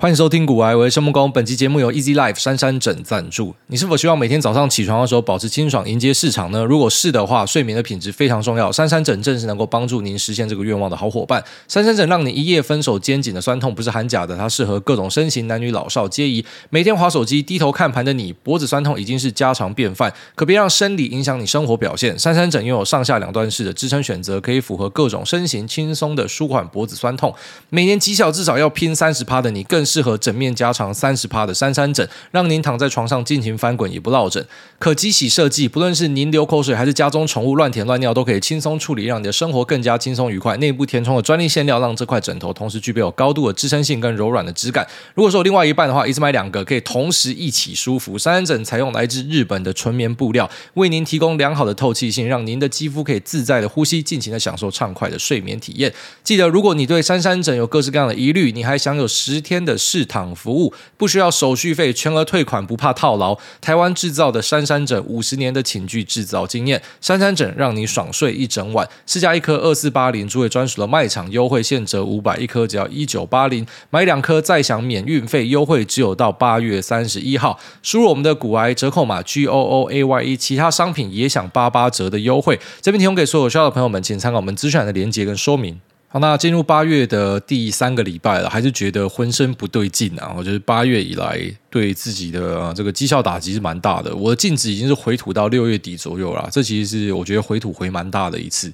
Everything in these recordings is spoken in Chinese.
欢迎收听股癌，我是孟恭。本期节目由 Easy Life 山山枕赞助。你是否希望每天早上起床的时候保持清爽，迎接市场呢？如果是的话，睡眠的品质非常重要。珊珊枕正是能够帮助您实现这个愿望的好伙伴。珊珊枕让你一夜分手，肩颈的酸痛不是喊假的，它适合各种身形，男女老少皆宜。每天划手机、低头看盘的你，脖子酸痛已经是家常便饭，可别让生理影响你生活表现。珊珊枕拥有上下两段式的支撑选择，可以符合各种身形，轻松的舒缓脖子酸痛。每年绩效至少要拼三十趴的你，更适合枕面加。长三十帕的珊珊枕，让您躺在床上尽情翻滚也不落枕。可机洗设计，不论是您流口水还是家中宠物乱舔乱尿，都可以轻松处理，让你的生活更加轻松愉快。内部填充了专利馅料，让这块枕头同时具备有高度的支撑性跟柔软的质感。如果说有另外一半的话，一次买两个，可以同时一起舒服。珊珊枕采用来自日本的纯棉布料，为您提供良好的透气性，让您的肌肤可以自在的呼吸，尽情的享受畅快的睡眠体验。记得，如果你对珊珊枕有各式各样的疑虑，你还享有十天的试躺服务。不需要手续费，全额退款，不怕套牢。台湾制造的珊珊枕，五十年的寝具制造经验，珊珊枕让你爽睡一整晚。市价一颗二四八零，诸位专属的卖场优惠，现折五百，一颗只要一九八零，买两颗再享免运费，优惠只有到八月三十一号。输入我们的股癌折扣码 G O O A Y E，其他商品也享八八折的优惠。这边提供给所有需要的朋友们，请参考我们资讯栏的连接跟说明。好，那进入八月的第三个礼拜了，还是觉得浑身不对劲啊！我觉得八月以来对自己的这个绩效打击是蛮大的，我的净值已经是回吐到六月底左右了，这其实是我觉得回吐回蛮大的一次。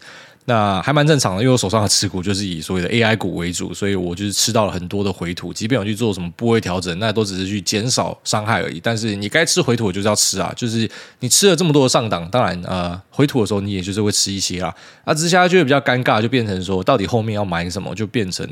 那还蛮正常的，因为我手上的持股就是以所谓的 AI 股为主，所以我就是吃到了很多的回吐。即便我去做什么部位调整，那都只是去减少伤害而已。但是你该吃回吐，就是要吃啊！就是你吃了这么多的上档，当然呃，回吐的时候你也就是会吃一些啊。那之下就会比较尴尬，就变成说到底后面要买什么，就变成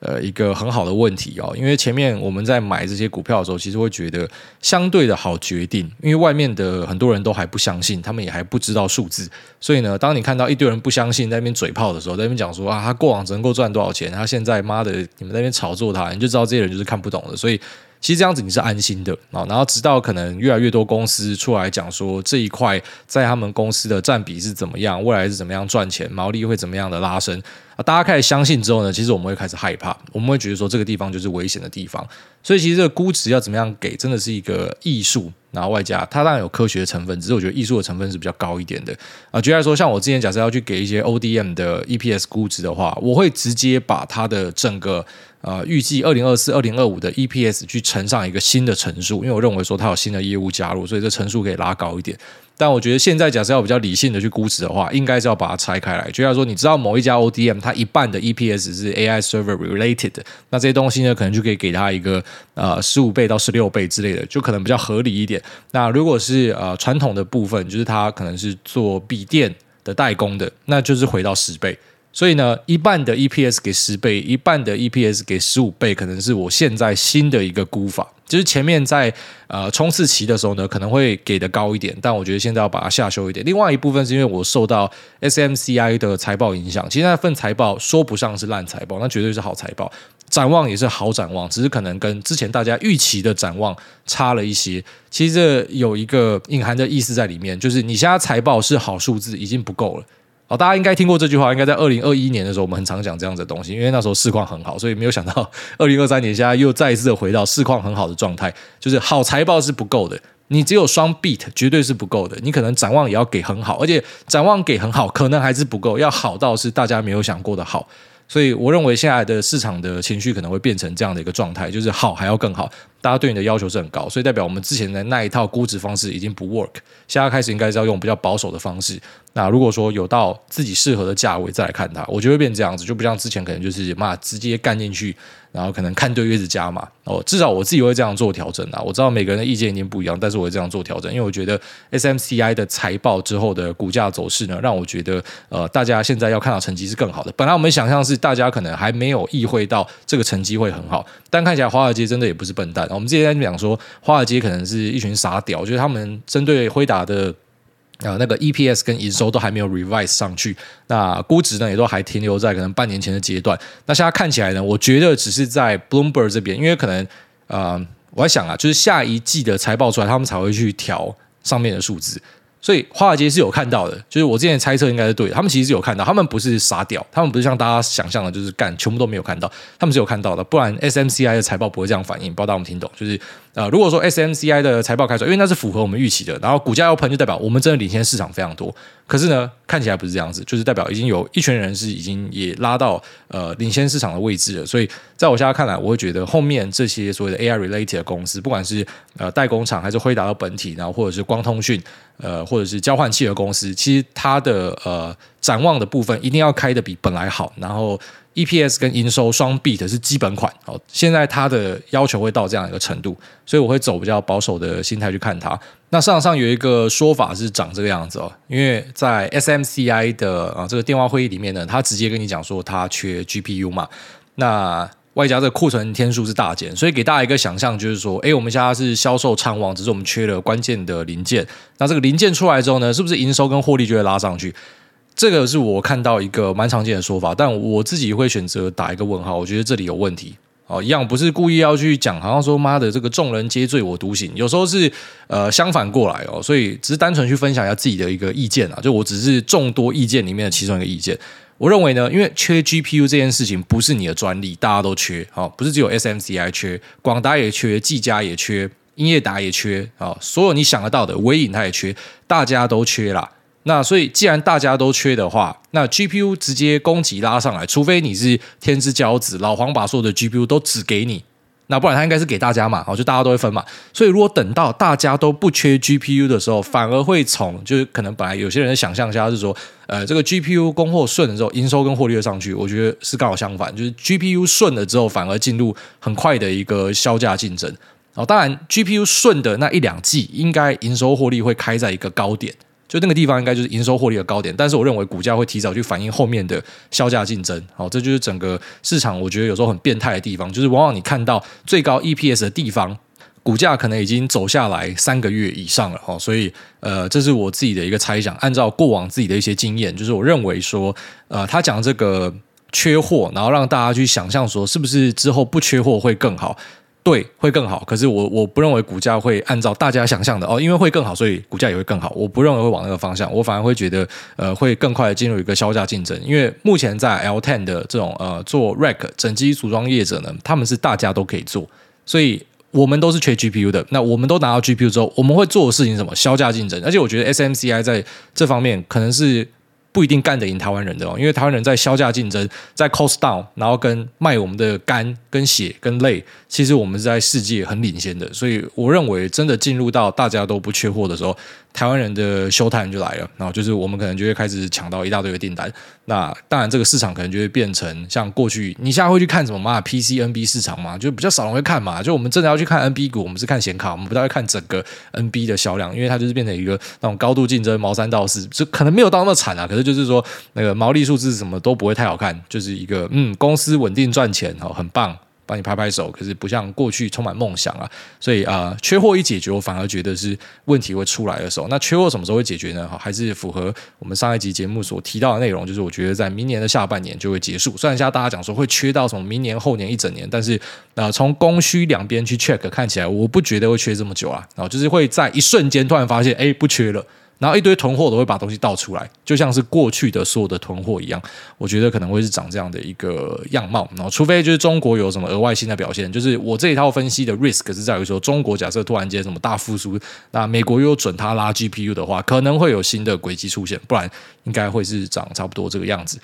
呃一个很好的问题哦。因为前面我们在买这些股票的时候，其实会觉得相对的好决定，因为外面的很多人都还不相信，他们也还不知道数字，所以呢，当你看到一堆人不相信，在在那边嘴炮的时候，在那边讲说啊，他过往只能够赚多少钱，他现在妈的，你们那边炒作他，你就知道这些人就是看不懂的。所以其实这样子你是安心的啊。然后直到可能越来越多公司出来讲说这一块在他们公司的占比是怎么样，未来是怎么样赚钱，毛利会怎么样的拉升啊，大家开始相信之后呢，其实我们会开始害怕，我们会觉得说这个地方就是危险的地方。所以其实这个估值要怎么样给，真的是一个艺术。然后外加它当然有科学的成分，只是我觉得艺术的成分是比较高一点的啊。举例来说，像我之前假设要去给一些 ODM 的 EPS 估值的话，我会直接把它的整个呃预计二零二四、二零二五的 EPS 去乘上一个新的乘数，因为我认为说它有新的业务加入，所以这乘数可以拉高一点。但我觉得现在假设要比较理性的去估值的话，应该是要把它拆开来。就像说，你知道某一家 ODM 它一半的 EPS 是 AI server related，那这些东西呢，可能就可以给它一个呃十五倍到十六倍之类的，就可能比较合理一点。那如果是呃传统的部分，就是它可能是做笔电的代工的，那就是回到十倍。所以呢，一半的 EPS 给十倍，一半的 EPS 给十五倍，可能是我现在新的一个估法。就是前面在呃冲刺期的时候呢，可能会给的高一点，但我觉得现在要把它下修一点。另外一部分是因为我受到 SMCI 的财报影响，其实那份财报说不上是烂财报，那绝对是好财报，展望也是好展望，只是可能跟之前大家预期的展望差了一些。其实这有一个隐含的意思在里面，就是你现在财报是好数字已经不够了。好，大家应该听过这句话，应该在二零二一年的时候，我们很常讲这样子的东西，因为那时候市况很好，所以没有想到 二零二三年现在又再一次的回到市况很好的状态，就是好财报是不够的，你只有双 beat 绝对是不够的，你可能展望也要给很好，而且展望给很好，可能还是不够，要好到是大家没有想过的好。所以我认为现在的市场的情绪可能会变成这样的一个状态，就是好还要更好，大家对你的要求是很高，所以代表我们之前的那一套估值方式已经不 work，现在开始应该是要用比较保守的方式。那如果说有到自己适合的价位再来看它，我觉得会变这样子，就不像之前可能就是嘛直接干进去。然后可能看对月子加嘛哦，至少我自己会这样做调整啊。我知道每个人的意见已经不一样，但是我会这样做调整，因为我觉得 SMCI 的财报之后的股价走势呢，让我觉得呃，大家现在要看到成绩是更好的。本来我们想象是大家可能还没有意会到这个成绩会很好，但看起来华尔街真的也不是笨蛋。我们之前在讲说，华尔街可能是一群傻屌，就是他们针对辉达的。啊，那个 EPS 跟营收都还没有 revise 上去，那估值呢也都还停留在可能半年前的阶段。那现在看起来呢，我觉得只是在 Bloomberg 这边，因为可能呃，我在想啊，就是下一季的财报出来，他们才会去调上面的数字。所以华尔街是有看到的，就是我之前猜测应该是对的，他们其实是有看到，他们不是傻屌，他们不是像大家想象的，就是干全部都没有看到，他们是有看到的，不然 SMCI 的财报不会这样反应，不知道大家有没有听懂？就是呃，如果说 SMCI 的财报开出来，因为那是符合我们预期的，然后股价要喷，就代表我们真的领先市场非常多。可是呢，看起来不是这样子，就是代表已经有一群人是已经也拉到呃领先市场的位置了。所以在我现在看来，我会觉得后面这些所谓的 AI related 的公司，不管是呃代工厂还是辉达的本体，然后或者是光通讯，呃或者是交换器的公司，其实它的呃展望的部分一定要开的比本来好，然后。EPS 跟营收双 beat 是基本款，哦，现在它的要求会到这样一个程度，所以我会走比较保守的心态去看它。那市场上有一个说法是长这个样子哦，因为在 SMCI 的啊这个电话会议里面呢，他直接跟你讲说他缺 GPU 嘛，那外加这库存天数是大减，所以给大家一个想象就是说，诶，我们现在是销售畅旺，只是我们缺了关键的零件，那这个零件出来之后呢，是不是营收跟获利就会拉上去？这个是我看到一个蛮常见的说法，但我自己会选择打一个问号。我觉得这里有问题哦，一样不是故意要去讲，好像说妈的这个众人皆醉我独醒，有时候是呃相反过来哦，所以只是单纯去分享一下自己的一个意见啊，就我只是众多意见里面的其中一个意见。我认为呢，因为缺 GPU 这件事情不是你的专利，大家都缺哦，不是只有 SMCI 缺，广达也缺，技嘉也缺，英业达也缺啊，所有你想得到的，微影它也缺，大家都缺啦。那所以，既然大家都缺的话，那 GPU 直接供给拉上来，除非你是天之骄子，老黄把所有的 GPU 都只给你，那不然他应该是给大家嘛，哦，就大家都会分嘛。所以如果等到大家都不缺 GPU 的时候，反而会从就是可能本来有些人的想象下是说，呃，这个 GPU 供货顺的时候，营收跟获利会上去。我觉得是刚好相反，就是 GPU 顺了之后，反而进入很快的一个销价竞争。哦，当然 GPU 顺的那一两季，应该营收获利会开在一个高点。就那个地方应该就是营收获利的高点，但是我认为股价会提早去反映后面的销价竞争。好，这就是整个市场我觉得有时候很变态的地方，就是往往你看到最高 EPS 的地方，股价可能已经走下来三个月以上了。哦，所以呃，这是我自己的一个猜想，按照过往自己的一些经验，就是我认为说，呃，他讲这个缺货，然后让大家去想象说，是不是之后不缺货会更好？对，会更好。可是我我不认为股价会按照大家想象的哦，因为会更好，所以股价也会更好。我不认为会往那个方向，我反而会觉得呃会更快的进入一个销价竞争。因为目前在 L10 的这种呃做 Rack 整机组装业者呢，他们是大家都可以做，所以我们都是缺 GPU 的。那我们都拿到 GPU 之后，我们会做的事情什么？销价竞争。而且我觉得 SMCI 在这方面可能是。不一定干得赢台湾人的哦，因为台湾人在削价竞争，在 cost down，然后跟卖我们的肝、跟血、跟泪，其实我们是在世界很领先的。所以我认为，真的进入到大家都不缺货的时候，台湾人的 show time 就来了。然后就是我们可能就会开始抢到一大堆的订单。那当然，这个市场可能就会变成像过去，你现在会去看什么嘛？PC、NB 市场嘛，就比较少人会看嘛。就我们真的要去看 NB 股，我们是看显卡，我们不太会看整个 NB 的销量，因为它就是变成一个那种高度竞争、毛三到四，就可能没有到那么惨啊。可是就是说，那个毛利数字什么都不会太好看，就是一个嗯，公司稳定赚钱哦，很棒。帮你拍拍手，可是不像过去充满梦想啊，所以啊、缺货一解决，我反而觉得是问题会出来的时候。那缺货什么时候会解决呢？哈，还是符合我们上一集节目所提到的内容，就是我觉得在明年的下半年就会结束。虽然现在大家讲说会缺到什么明年后年一整年，但是啊、从供需两边去 check 看起来，我不觉得会缺这么久啊，然后就是会在一瞬间突然发现，哎，不缺了。然后一堆囤货都会把东西倒出来，就像是过去的所有的囤货一样，我觉得可能会是长这样的一个样貌。然后，除非就是中国有什么额外新的表现，就是我这一套分析的 risk 是在于说，中国假设突然间什么大复苏，那美国又准他拉 GPU 的话，可能会有新的轨迹出现，不然应该会是长差不多这个样子。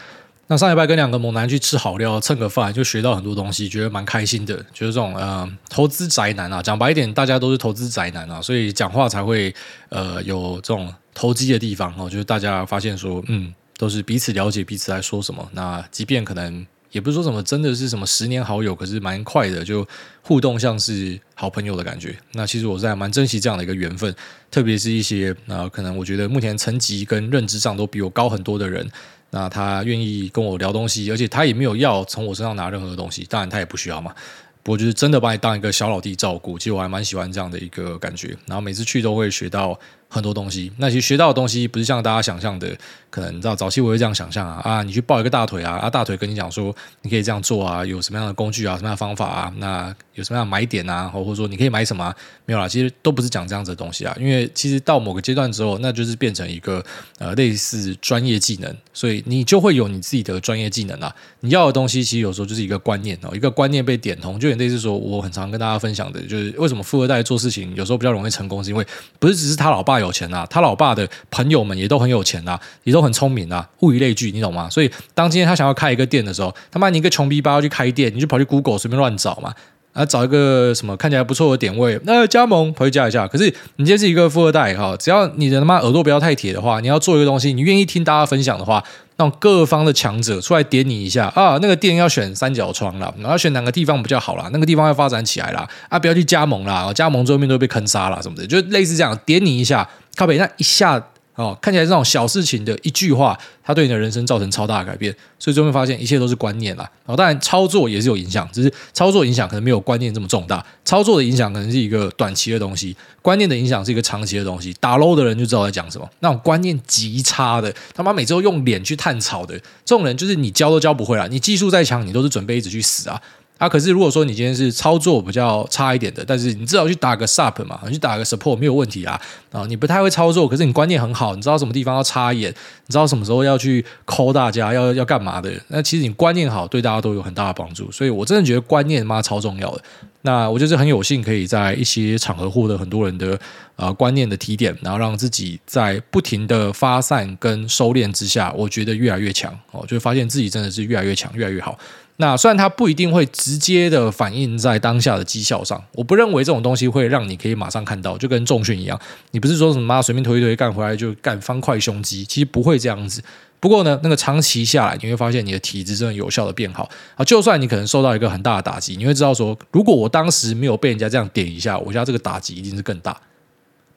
那上礼拜跟两个猛男去吃好料，蹭个饭，就学到很多东西，觉得蛮开心的。就是这种呃，投资宅男啊，讲白一点，大家都是投资宅男啊，所以讲话才会呃有这种投机的地方哦。就是大家发现说，嗯，都是彼此了解彼此在说什么。那即便可能也不是说什么真的是什么十年好友，可是蛮快的就互动，像是好朋友的感觉。那其实我是还蛮珍惜这样的一个缘分，特别是一些啊、呃，可能我觉得目前层级跟认知上都比我高很多的人。那他愿意跟我聊东西，而且他也没有要从我身上拿任何东西，当然他也不需要嘛。不过就是真的把你当一个小老弟照顾，其实我还蛮喜欢这样的一个感觉。然后每次去都会学到很多东西，那其实学到的东西不是像大家想象的，可能你知道早期我会这样想象啊啊，你去抱一个大腿啊，啊大腿跟你讲说你可以这样做啊，有什么样的工具啊，什么样的方法啊，那有什么样买点啊，或者说你可以买什么啊？没有啦，其实都不是讲这样子的东西啊，因为其实到某个阶段之后，那就是变成一个呃类似专业技能，所以你就会有你自己的专业技能啊。你要的东西其实有时候就是一个观念哦，一个观念被点通，就有点类似说我很常跟大家分享的，就是为什么富二代做事情有时候比较容易成功，是因为不是只是他老爸有钱啊，他老爸的朋友们也都很有钱啊，也都很聪明啊，物以类聚，你懂吗？所以当今天他想要开一个店的时候，他妈你一个穷逼吧要去开店，你就跑去 Google 随便乱找嘛，啊找一个什么看起来不错的点位，那、加盟回去加一下。可是你今天是一个富二代哈，只要你的他妈耳朵不要太铁的话，你要做一个东西，你愿意听大家分享的话，让各方的强者出来点你一下啊，那个店要选三角窗了，然后选哪个地方比较好啦，那个地方要发展起来啦，啊不要去加盟啦，加盟最后面都被坑杀啦什么的，就类似这样点你一下。靠北那一下哦，看起来这种小事情的一句话，它对你的人生造成超大的改变，所以最后发现一切都是观念啦。然后当然操作也是有影响，只是操作影响可能没有观念这么重大。操作的影响可能是一个短期的东西，观念的影响是一个长期的东西。打 low 的人就知道在讲什么，那种观念极差的，他妈每周用脸去探草的这种人，就是你教都教不会啦。你技术再强，你都是准备一直去死啊。啊，可是如果说你今天是操作比较差一点的，但是你至少去打个 sup 嘛，你去打个 support 没有问题啊。啊，你不太会操作，可是你观念很好，你知道什么地方要插眼，你知道什么时候要去 call 大家，要要干嘛的。那其实你观念好，对大家都有很大的帮助。所以我真的觉得观念妈超重要的。那我就是很有幸可以在一些场合获得很多人的呃观念的提点，然后让自己在不停的发散跟收敛之下，我觉得越来越强哦，就发现自己真的是越来越强，越来越好。那虽然它不一定会直接的反映在当下的绩效上，我不认为这种东西会让你可以马上看到，就跟重训一样，你不是说什么随便推一推干回来就干方块胸肌，其实不会这样子。不过呢，那个长期下来，你会发现你的体质真的有效的变好啊。就算你可能受到一个很大的打击，你会知道说，如果我当时没有被人家这样点一下，我家这个打击一定是更大。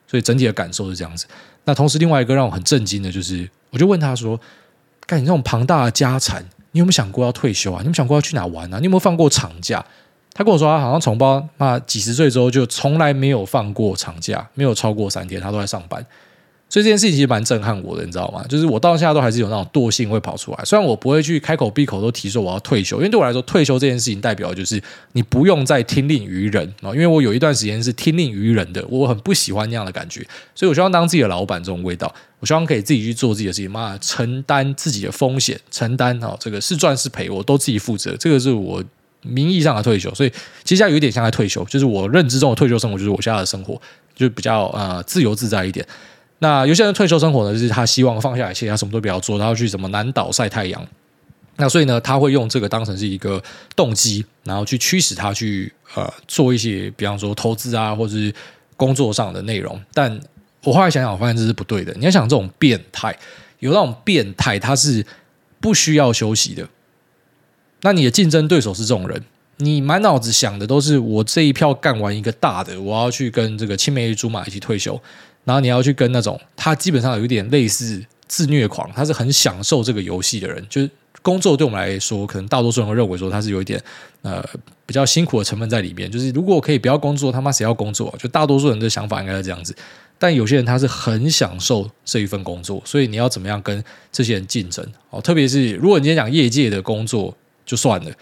所以整体的感受是这样子。那同时，另外一个让我很震惊的就是，我就问他说：“干你这种庞大的家产。”你有没有想过要退休啊？你有没有想过要去哪玩啊？你有没有放过长假？他跟我说，他好像从包那几十岁之后就从来没有放过长假，没有超过三天，他都在上班。所以这件事情其实蛮震撼我的，你知道吗？就是我到现在都还是有那种惰性会跑出来。虽然我不会去开口闭口都提说我要退休，因为对我来说，退休这件事情代表就是你不用再听令于人啊。因为我有一段时间是听令于人的，我很不喜欢那样的感觉，所以我希望当自己的老板这种味道。我希望可以自己去做自己的事情，妈承担自己的风险，承担啊这个是赚是赔我都自己负责。这个是我名义上的退休，所以其实有一点像在退休，就是我认知中的退休生活，就是我现在的生活，就比较呃自由自在一点。那有些人退休生活呢，就是他希望放下一切，他什么都不要做，他要去什么南岛晒太阳。那所以呢，他会用这个当成是一个动机，然后去驱使他去呃做一些，比方说投资啊，或者是工作上的内容。但我后来想想，我发现这是不对的。你要想这种变态，有那种变态，他是不需要休息的。那你的竞争对手是这种人，你满脑子想的都是我这一票干完一个大的，我要去跟这个青梅竹马一起退休。然后你要去跟那种他基本上有点类似自虐狂，他是很享受这个游戏的人。就是工作对我们来说，可能大多数人会认为说他是有一点呃比较辛苦的成分在里面。就是如果可以不要工作，他妈谁要工作？就大多数人的想法应该是这样子。但有些人他是很享受这一份工作，所以你要怎么样跟这些人竞争？哦，特别是如果你今天讲业界的工作就算了，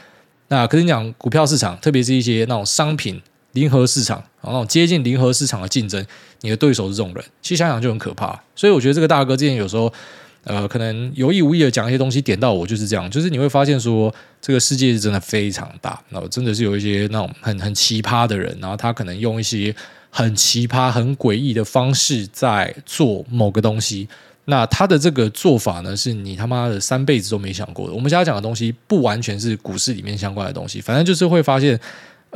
那可是你讲股票市场，特别是一些那种商品。零和市场，然后接近零和市场的竞争，你的对手是这种人，其实想想就很可怕。所以我觉得这个大哥之前有时候，呃，可能有意无意的讲一些东西点到我，就是这样。就是你会发现说，这个世界是真的非常大，然后真的是有一些那种很很奇葩的人，然后他可能用一些很奇葩、很诡异的方式在做某个东西。那他的这个做法呢，是你他妈的三辈子都没想过的。我们现在讲的东西不完全是股市里面相关的东西，反正就是会发现。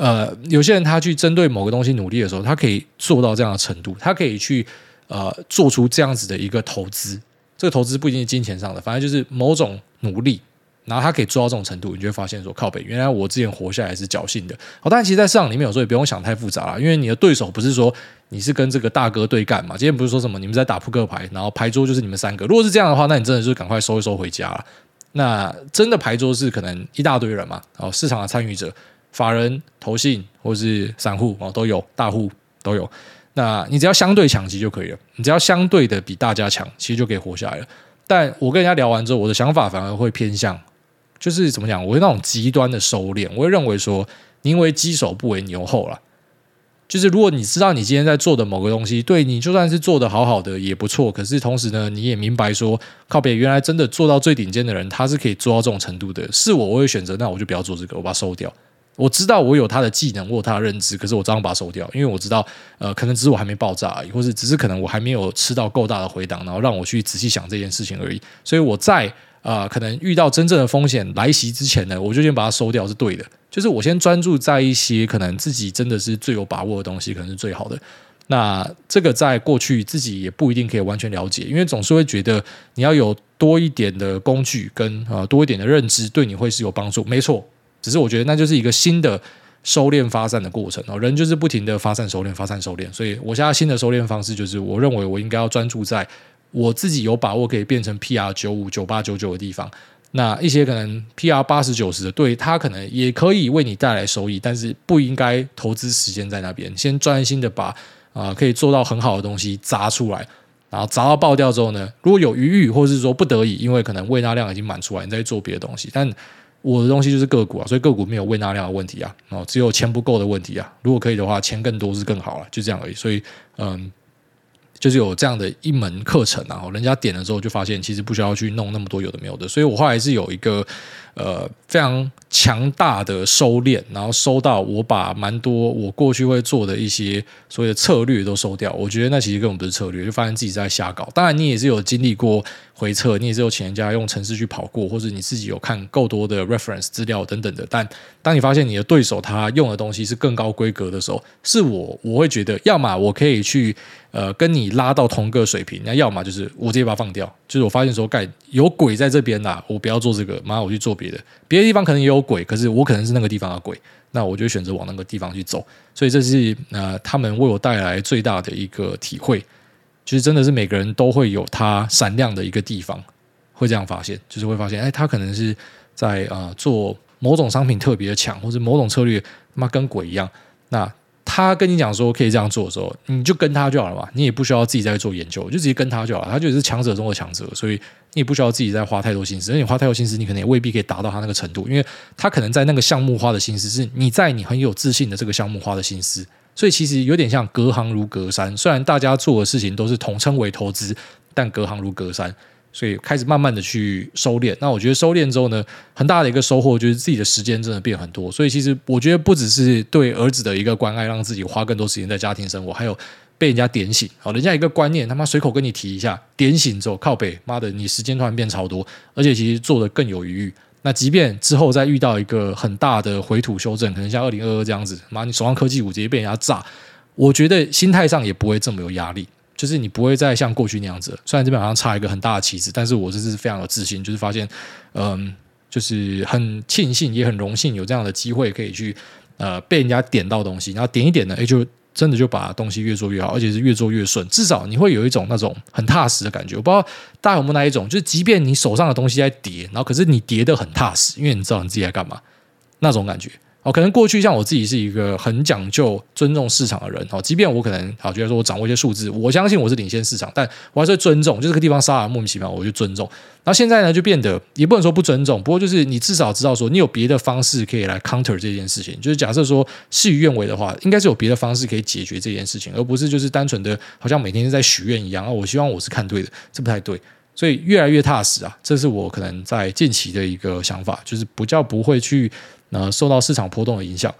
呃，有些人他去针对某个东西努力的时候，他可以做到这样的程度，他可以去呃做出这样子的一个投资。这个投资不一定是金钱上的，反正就是某种努力，然后他可以做到这种程度，你就会发现说靠北，原来我之前活下来是侥幸的。好，但其实，在市场里面有时候也不用想太复杂了，因为你的对手不是说你是跟这个大哥对干嘛？今天不是说什么你们在打扑克牌，然后牌桌就是你们三个。如果是这样的话，那你真的就赶快收一收回家了。那真的牌桌是可能一大堆人嘛，哦，市场的参与者。法人、投信或是散户哦，都有大户都有。那你只要相对强其实就可以了，你只要相对的比大家强，其实就可以活下来了。但我跟人家聊完之后，我的想法反而会偏向，就是怎么讲，我会那种极端的收敛，我会认为说，宁为鸡首不为牛后了。就是如果你知道你今天在做的某个东西，对你就算是做得好好的也不错，可是同时呢，你也明白说，靠北原来真的做到最顶尖的人，他是可以做到这种程度的。是我，我会选择，那我就不要做这个，我把它收掉。我知道我有他的技能，我有他的认知，可是我照样把它收掉，因为我知道，呃，可能只是我还没爆炸而已，或是只是可能我还没有吃到够大的回档，然后让我去仔细想这件事情而已。所以我在啊、可能遇到真正的风险来袭之前呢，我就先把它收掉是对的。就是我先专注在一些可能自己真的是最有把握的东西，可能是最好的。那这个在过去自己也不一定可以完全了解，因为总是会觉得你要有多一点的工具跟呃多一点的认知，对你会是有帮助。没错，只是我觉得那就是一个新的收敛发散的过程哦。人就是不停的发散收敛，发散收敛。所以我现在新的收敛方式就是，我认为我应该要专注在我自己有把握可以变成 PR 九五、九八、九九的地方。那一些可能 PR 八十九十的，对他可能也可以为你带来收益，但是不应该投资时间在那边。先专心的把啊、可以做到很好的东西砸出来，然后砸到爆掉之后呢，如果有余裕或者是说不得已，因为可能胃纳量已经满出来，你再做别的东西。但我的东西就是个股啊，所以个股没有胃纳量的问题啊，哦，只有钱不够的问题啊。如果可以的话，钱更多是更好了，就这样而已。所以嗯。就是有这样的一门课程，然后人家点了之后就发现，其实不需要去弄那么多有的没有的，所以我后来是有一个呃非常强大的收敛，然后收到我把蛮多我过去会做的一些所谓的策略都收掉，我觉得那其实根本不是策略，就发现自己在瞎搞。当然你也是有经历过回测，你也是有请人家用程式去跑过，或者你自己有看够多的 reference 资料等等的，但当你发现你的对手他用的东西是更高规格的时候，是我我会觉得，要么我可以去。呃，跟你拉到同个水平，那要么就是我直接把它放掉。就是我发现说，盖有鬼在这边啦，我不要做这个，马上我去做别的。别的地方可能也有鬼，可是我可能是那个地方的鬼，那我就选择往那个地方去走。所以这是呃，他们为我带来最大的一个体会，就是真的是每个人都会有他闪亮的一个地方，会这样发现，就是会发现，哎，他可能是在啊、做某种商品特别的强，或者某种策略他妈跟鬼一样，那。他跟你讲说可以这样做的时候，你就跟他就好了嘛，你也不需要自己再做研究，就直接跟他就好了。他就是强者中的强者，所以你也不需要自己再花太多心思。而你花太多心思，你可能也未必可以达到他那个程度，因为他可能在那个项目花的心思是你在你很有自信的这个项目花的心思，所以其实有点像隔行如隔山。虽然大家做的事情都是统称为投资，但隔行如隔山。所以开始慢慢的去收敛，那我觉得收敛之后呢，很大的一个收获就是自己的时间真的变很多。所以其实我觉得不只是对儿子的一个关爱，让自己花更多时间在家庭生活，还有被人家点醒。好，人家一个观念，他妈随口跟你提一下，点醒之后靠北，妈的，你时间突然变超多，而且其实做得更有余裕。那即便之后再遇到一个很大的回吐修正，可能像二零二二这样子，妈你手上科技股直接被人家炸，我觉得心态上也不会这么有压力。就是你不会再像过去那样子，虽然这边好像差一个很大的旗子，但是我这是非常有自信，就是发现，嗯，就是很庆幸，也很荣幸有这样的机会可以去呃被人家点到东西，然后点一点呢，哎，就真的就把东西越做越好，而且是越做越顺，至少你会有一种那种很踏实的感觉。我不知道大家有没有那一种，就是即便你手上的东西在叠，然后可是你叠的很踏实，因为你知道你自己在干嘛，那种感觉。哦，可能过去像我自己是一个很讲究尊重市场的人哦，即便我可能好觉得说我掌握一些数字，我相信我是领先市场，但我还是尊重，就这个地方杀了莫名其妙，我就尊重。然后现在呢，就变得也不能说不尊重，不过就是你至少知道说你有别的方式可以来 counter 这件事情，就是假设说事与愿违的话，应该是有别的方式可以解决这件事情，而不是就是单纯的好像每天在许愿一样啊，我希望我是看对的，这不太对，所以越来越踏实啊，这是我可能在近期的一个想法，就是不叫不会去。呃受到市场波动的影响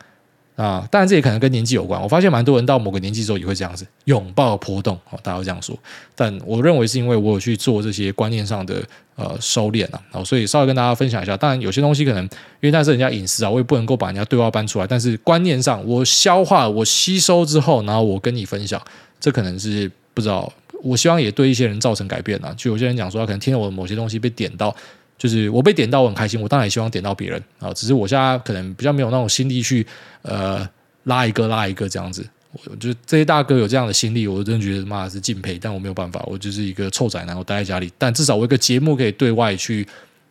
啊，当然这也可能跟年纪有关。我发现蛮多人到某个年纪之后也会这样子拥抱波动，哦大家会这样说。但我认为是因为我有去做这些观念上的呃收敛啊，所以稍微跟大家分享一下。当然有些东西可能因为那是人家隐私啊，我也不能够把人家对话搬出来。但是观念上我消化、我吸收之后，然后我跟你分享，这可能是不知道。我希望也对一些人造成改变啊。就有些人讲说，他可能听了我某些东西被点到。就是我被点到，我很开心。我当然也希望点到别人啊，只是我现在可能比较没有那种心力去呃拉一个拉一个这样子。我就这些大哥有这样的心力，我真的觉得妈是敬佩。但我没有办法，我就是一个臭宅男，我待在家里。但至少我一个节目可以对外去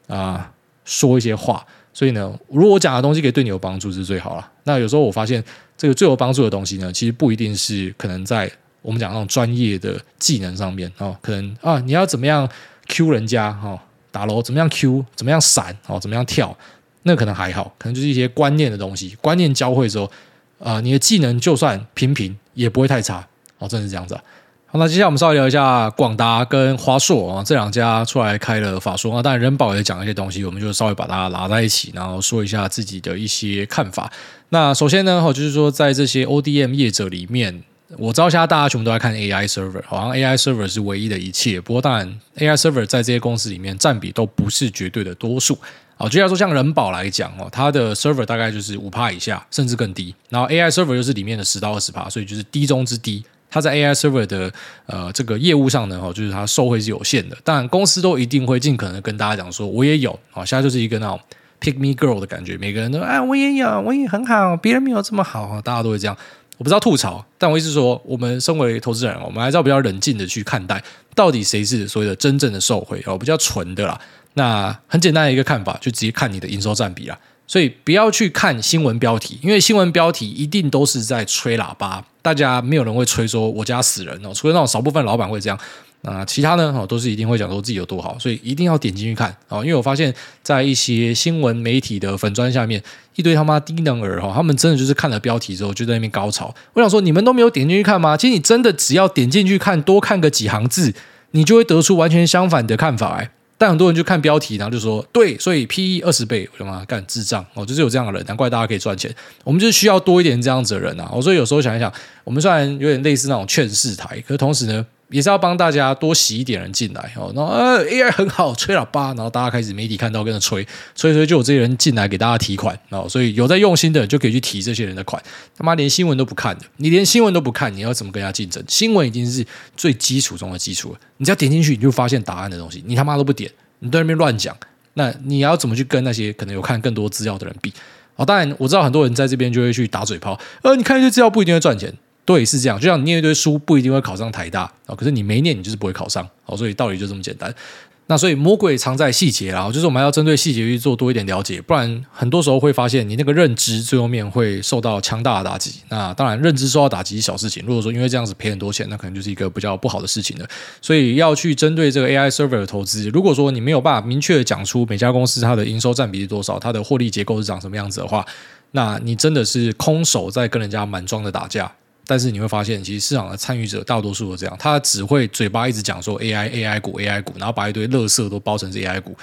啊、呃、说一些话。所以呢，如果我讲的东西可以对你有帮助，是最好了。那有时候我发现这个最有帮助的东西呢，其实不一定是可能在我们讲那种专业的技能上面哦，可能啊，你要怎么样 Q 人家哦，打楼怎么样 Q，怎么样闪哦，怎么样跳，那可能还好，可能就是一些观念的东西，观念教会之后，啊，你的技能就算平平也不会太差哦，真是这样子啊。好，那接下来我们稍微聊一下广达跟华硕啊，这两家出来开了法说，那当然人保也讲一些东西，我们就稍微把它拉在一起，然后说一下自己的一些看法。那首先呢，哈就是说在这些 ODM 业者里面，我知道现在大家全部都在看 AI server，好像 AI server 是唯一的一切。不过当然，AI server 在这些公司里面占比都不是绝对的多数。好，就像说像人保来讲哦，它的 server 大概就是五趴以下，甚至更低。然后 AI server 又是里面的十到二十趴，所以就是低中之低。它在 AI server 的呃这个业务上呢，哦，就是它受惠是有限的。当然，公司都一定会尽可能跟大家讲说，我也有。好，现在就是一个那种 pick me girl 的感觉，每个人都啊，我也有，我也很好，别人没有这么好，大家都会这样。我不知道吐槽，但我意思说，我们身为投资人，我们还是要比较冷静的去看待，到底谁是所谓的真正的受贿哦，比较纯的啦。那很简单的一个看法，就直接看你的营收占比啦。所以不要去看新闻标题，因为新闻标题一定都是在吹喇叭，大家没有人会吹说我家死人哦，除了那种少部分老板会这样，那其他呢，哦，都是一定会讲说自己有多好，所以一定要点进去看哦，因为我发现，在一些新闻媒体的粉砖下面，一堆他妈低能儿哈，他们真的就是看了标题之后就在那边高潮。我想说，你们都没有点进去看吗？其实你真的只要点进去看，多看个几行字，你就会得出完全相反的看法哎。但很多人就看标题，然后就说对，所以 P E 二十倍，我他妈干智障哦，就是有这样的人，难怪大家可以赚钱。我们就是需要多一点这样子的人啊！我所以有时候想一想，我们虽然有点类似那种劝世台，可是同时呢，也是要帮大家多洗一点人进来哦。然后呃 AI 很好，吹喇叭，然后大家开始媒体看到跟着吹，吹吹就有这些人进来给大家提款哦。所以有在用心的人就可以去提这些人的款。他妈连新闻都不看的，你连新闻都不看，你要怎么跟人家竞争？新闻已经是最基础中的基础了。你只要点进去，你就发现答案的东西，你他妈都不点。你在那边乱讲，那你要怎么去跟那些可能有看更多资料的人比？哦，当然我知道很多人在这边就会去打嘴炮，呃，你看一些资料不一定会赚钱，对，是这样。就像你念一堆书不一定会考上台大啊，可是你没念，你就是不会考上，哦，所以道理就这么简单。那所以魔鬼藏在细节啦，就是我们要针对细节去做多一点了解，不然很多时候会发现你那个认知最后面会受到强大的打击。那当然认知受到打击是小事情，如果说因为这样子赔很多钱，那可能就是一个比较不好的事情了。所以要去针对这个 AI server 的投资，如果说你没有办法明确的讲出每家公司它的营收占比是多少，它的获利结构是长什么样子的话，那你真的是空手在跟人家满装的打架。但是你会发现，其实市场的参与者大多数都这样，他只会嘴巴一直讲说 AI AI 股 AI 股，然后把一堆垃圾都包成是 AI 股，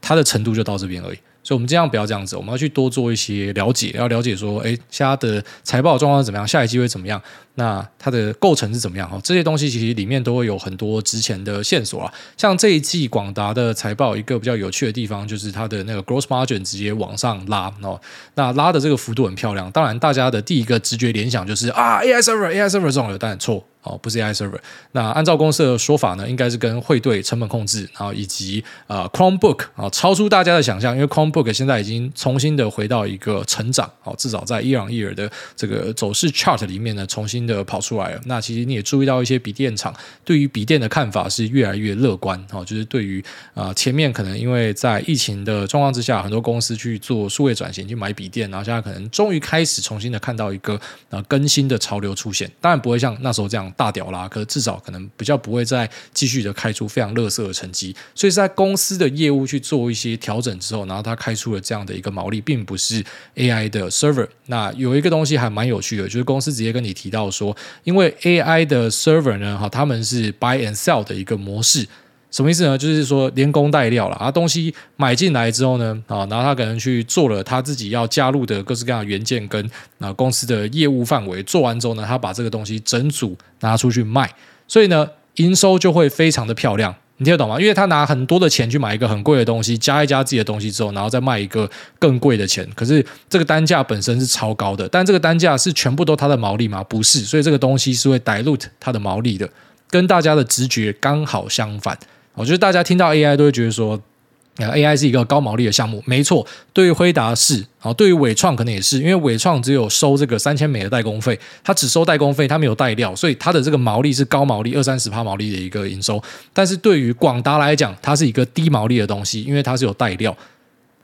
它的程度就到这边而已。所以，我们尽量不要这样子。我们要去多做一些了解，要了解说，哎，现在的财报状况怎么样，下一季会怎么样？那它的构成是怎么样？哈，这些东西其实里面都会有很多值钱的线索啊。像这一季广达的财报，一个比较有趣的地方就是它的那个 gross margin 直接往上拉哦。那拉的这个幅度很漂亮。当然，大家的第一个直觉联想就是啊，AI server，AI server 这种有，但错。哦，不是 AI server。那按照公司的说法呢，应该是跟汇兑成本控制，然后以及呃 Chromebook 啊，超出大家的想象，因为 Chromebook 现在已经重新的回到一个成长，哦，至少在 year on year 的这个走势 chart 里面呢，重新的跑出来了。那其实你也注意到一些笔电厂对于笔电的看法是越来越乐观，哦，就是对于啊、前面可能因为在疫情的状况之下，很多公司去做数位转型去买笔电，然后现在可能终于开始重新的看到一个呃更新的潮流出现，当然不会像那时候这样。大屌啦，可是至少可能比较不会再继续的开出非常垃圾的成绩，所以在公司的业务去做一些调整之后，然后他开出了这样的一个毛利，并不是 AI 的 server。那有一个东西还蛮有趣的，就是公司直接跟你提到说，因为 AI 的 server 呢，哈，他们是 buy and sell 的一个模式。什么意思呢？就是说连工带料了啊，东西买进来之后呢，啊，然后他可能去做了他自己要加入的各式各样的元件跟啊公司的业务范围，做完之后呢，他把这个东西整组拿出去卖，所以呢，营收就会非常的漂亮，你听得懂吗？因为他拿很多的钱去买一个很贵的东西，加一加自己的东西之后，然后再卖一个更贵的钱，可是这个单价本身是超高的，但这个单价是全部都他的毛利吗？不是，所以这个东西是会 dilute 他的毛利的，跟大家的直觉刚好相反。我觉得大家听到 AI 都会觉得说，AI 是一个高毛利的项目，没错。对于辉达是，啊，对于伟创可能也是，因为伟创只有收这个三千美的代工费，它只收代工费，它没有带料，所以它的这个毛利是高毛利二三十趴毛利的一个营收。但是对于广达来讲，它是一个低毛利的东西，因为它是有带料。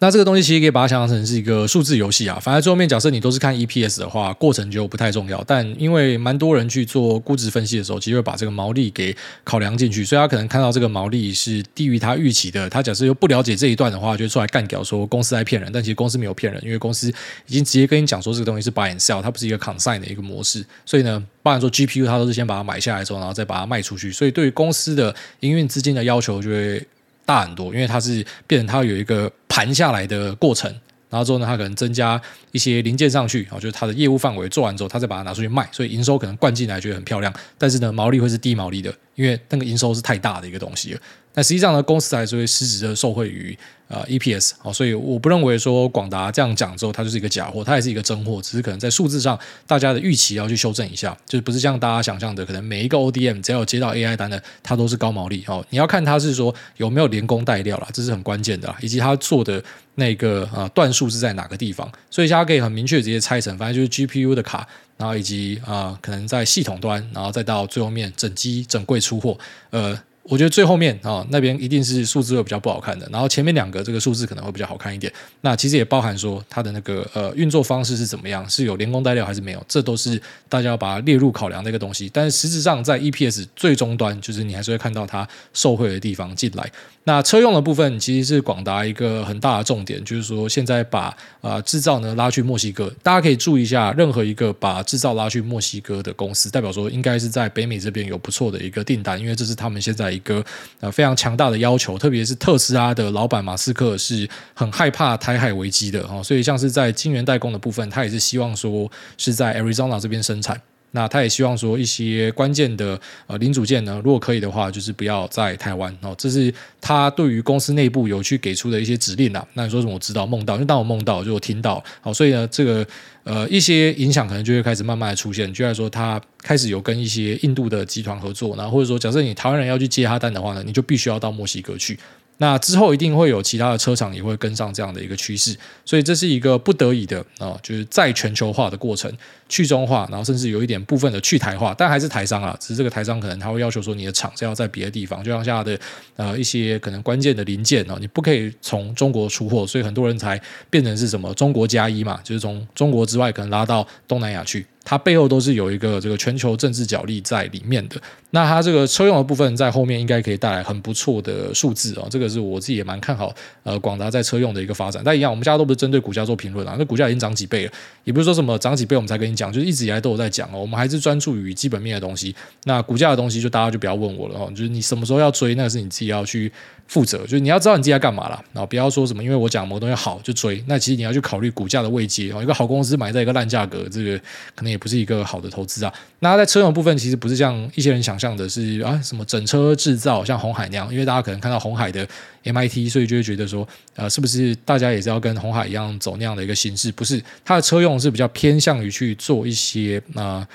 那这个东西其实可以把它想象成是一个数字游戏啊。反正最后面假设你都是看 EPS 的话，过程就不太重要。但因为蛮多人去做估值分析的时候，其实会把这个毛利给考量进去，所以他可能看到这个毛利是低于他预期的。他假设又不了解这一段的话，就出来干掉说公司在骗人。但其实公司没有骗人，因为公司已经直接跟你讲说这个东西是 buy and sell，它不是一个 consign 的一个模式。所以呢，包含说 GPU，它都是先把它买下来之后，然后再把它卖出去。所以对于公司的营运资金的要求就会大很多，因为它是变成它有一个盘下来的过程，然后之后呢，它可能增加一些零件上去，然后就是它的业务范围做完之后，它再把它拿出去卖，所以营收可能灌进来觉得很漂亮，但是呢，毛利会是低毛利的，因为那个营收是太大的一个东西了。但实际上呢，公司还是会实质的受惠于呃 EPS，好，所以我不认为说广达这样讲之后，它就是一个假货，它也是一个真货，只是可能在数字上大家的预期要去修正一下，就是不是像大家想象的，可能每一个 ODM 只要有接到 AI 单的，它都是高毛利哦。你要看它是说有没有连工带料啦，这是很关键的啦，以及它做的那个呃段数是在哪个地方，所以大家可以很明确直接拆成，反正就是 GPU 的卡，然后以及啊、可能在系统端，然后再到最后面整机整柜出货，呃。我觉得最后面啊、那边一定是数字会比较不好看的，然后前面两个这个数字可能会比较好看一点。那其实也包含说它的那个呃运作方式是怎么样，是有连工带料还是没有，这都是大家要把它列入考量的一个东西。但是实质上在 EPS 最终端，就是你还是会看到它受贿的地方进来。那车用的部分其实是广达一个很大的重点，就是说现在把啊、呃、制造呢拉去墨西哥，大家可以注意一下，任何一个把制造拉去墨西哥的公司，代表说应该是在北美这边有不错的一个订单，因为这是他们现在一个呃非常强大的要求，特别是特斯拉的老板马斯克是很害怕台海危机的哦，所以像是在晶圆代工的部分，他也是希望说是在 Arizona 这边生产。那他也希望说一些关键的呃零组件呢，如果可以的话，就是不要在台湾哦。这是他对于公司内部有去给出的一些指令啦。那你说什么？我知道梦到，因为当我梦到，就我听到。好，所以呢，这个呃一些影响可能就会开始慢慢的出现。就来说，他开始有跟一些印度的集团合作，然后或者说，假设你台湾人要去接他单的话呢，你就必须要到墨西哥去。那之后一定会有其他的车厂也会跟上这样的一个趋势，所以这是一个不得已的啊，就是再全球化的过程，去中化，然后甚至有一点部分的去台化，但还是台商啊，只是这个台商可能他会要求说你的厂是要在别的地方，就像现在的呃一些可能关键的零件哦，你不可以从中国出货，所以很多人才变成是什么中国加一嘛，就是从中国之外可能拉到东南亚去。它背后都是有一个这个全球政治角力在里面的。那它这个车用的部分在后面应该可以带来很不错的数字啊，这个是我自己也蛮看好。呃，广达在车用的一个发展。但一样，我们家都不是针对股价做评论啊，那股价已经涨几倍了，也不是说什么涨几倍我们才跟你讲，就是一直以来都有在讲哦。我们还是专注于基本面的东西。那股价的东西就大家就不要问我了哦，就是你什么时候要追，那是你自己要去负责。就是你要知道你自己在干嘛啦，然后不要说什么因为我讲某东西好就追。那其实你要去考虑股价的位阶哦，一个好公司买在一个烂价格，这个可能也不是一个好的投资啊，那在车用部分其实不是像一些人想象的是啊，什么整车制造像红海那样，因为大家可能看到红海的 MIT，所以就会觉得说，呃，是不是大家也是要跟红海一样走那样的一个形式？不是，它的车用是比较偏向于去做一些啊、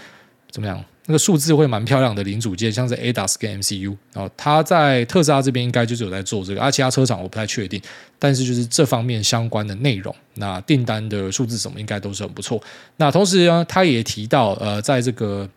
怎么样？那个数字会蛮漂亮的零组件，像是 ADAS 跟 MCU，然后它在特斯拉这边应该就是有在做这个，而、其他车厂我不太确定，但是就是这方面相关的内容，那订单的数字什么应该都是很不错。那同时呢，他也提到，呃，在这个。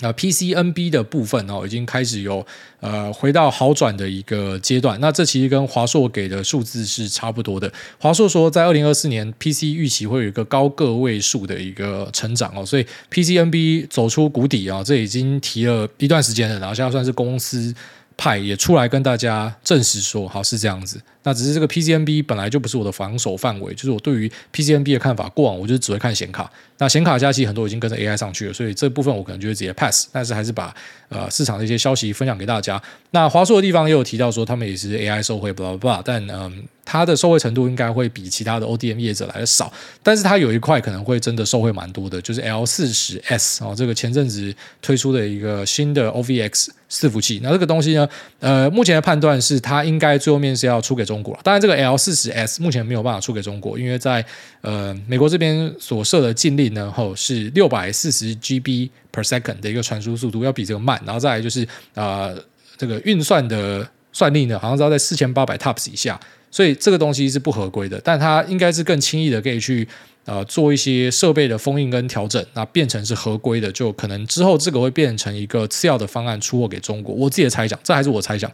那 PCNB 的部分哦，已经开始有呃回到好转的一个阶段。那这其实跟华硕给的数字是差不多的。华硕说，在二零二四年 PC 预期会有一个高个位数的一个成长哦，所以 PCNB 走出谷底啊，这已经提了一段时间了，然后现在算是公司派也出来跟大家证实说，好，是这样子。那只是这个 PCNB 本来就不是我的防守范围，就是我对于 PCNB 的看法，过往我就只会看显卡。那显卡加其实很多已经跟着 AI 上去了，所以这部分我可能就会直接 pass。但是还是把呃市场的一些消息分享给大家。那华硕的地方也有提到说，他们也是 AI 受惠，blah blah blah。但嗯，它的受惠程度应该会比其他的 ODM 业者来的少。但是它有一块可能会真的受惠蛮多的，就是 L 四十 S 哦，这个前阵子推出的一个新的 OVX 伺服器。那这个东西呢，呃，目前的判断是它应该最后面是要出给中当然，这个 L 四十 S 目前没有办法出给中国，因为在呃美国这边所设的禁令呢，后是六百四十 GB per second 的一个传输速度，要比这个慢。然后再来就是呃这个运算的算力呢，好像是要在四千八百 TOPS 以下，所以这个东西是不合规的。但它应该是更轻易的可以去呃做一些设备的封印跟调整，那变成是合规的，就可能之后这个会变成一个次要的方案出货给中国。我自己的猜想，这还是我猜想。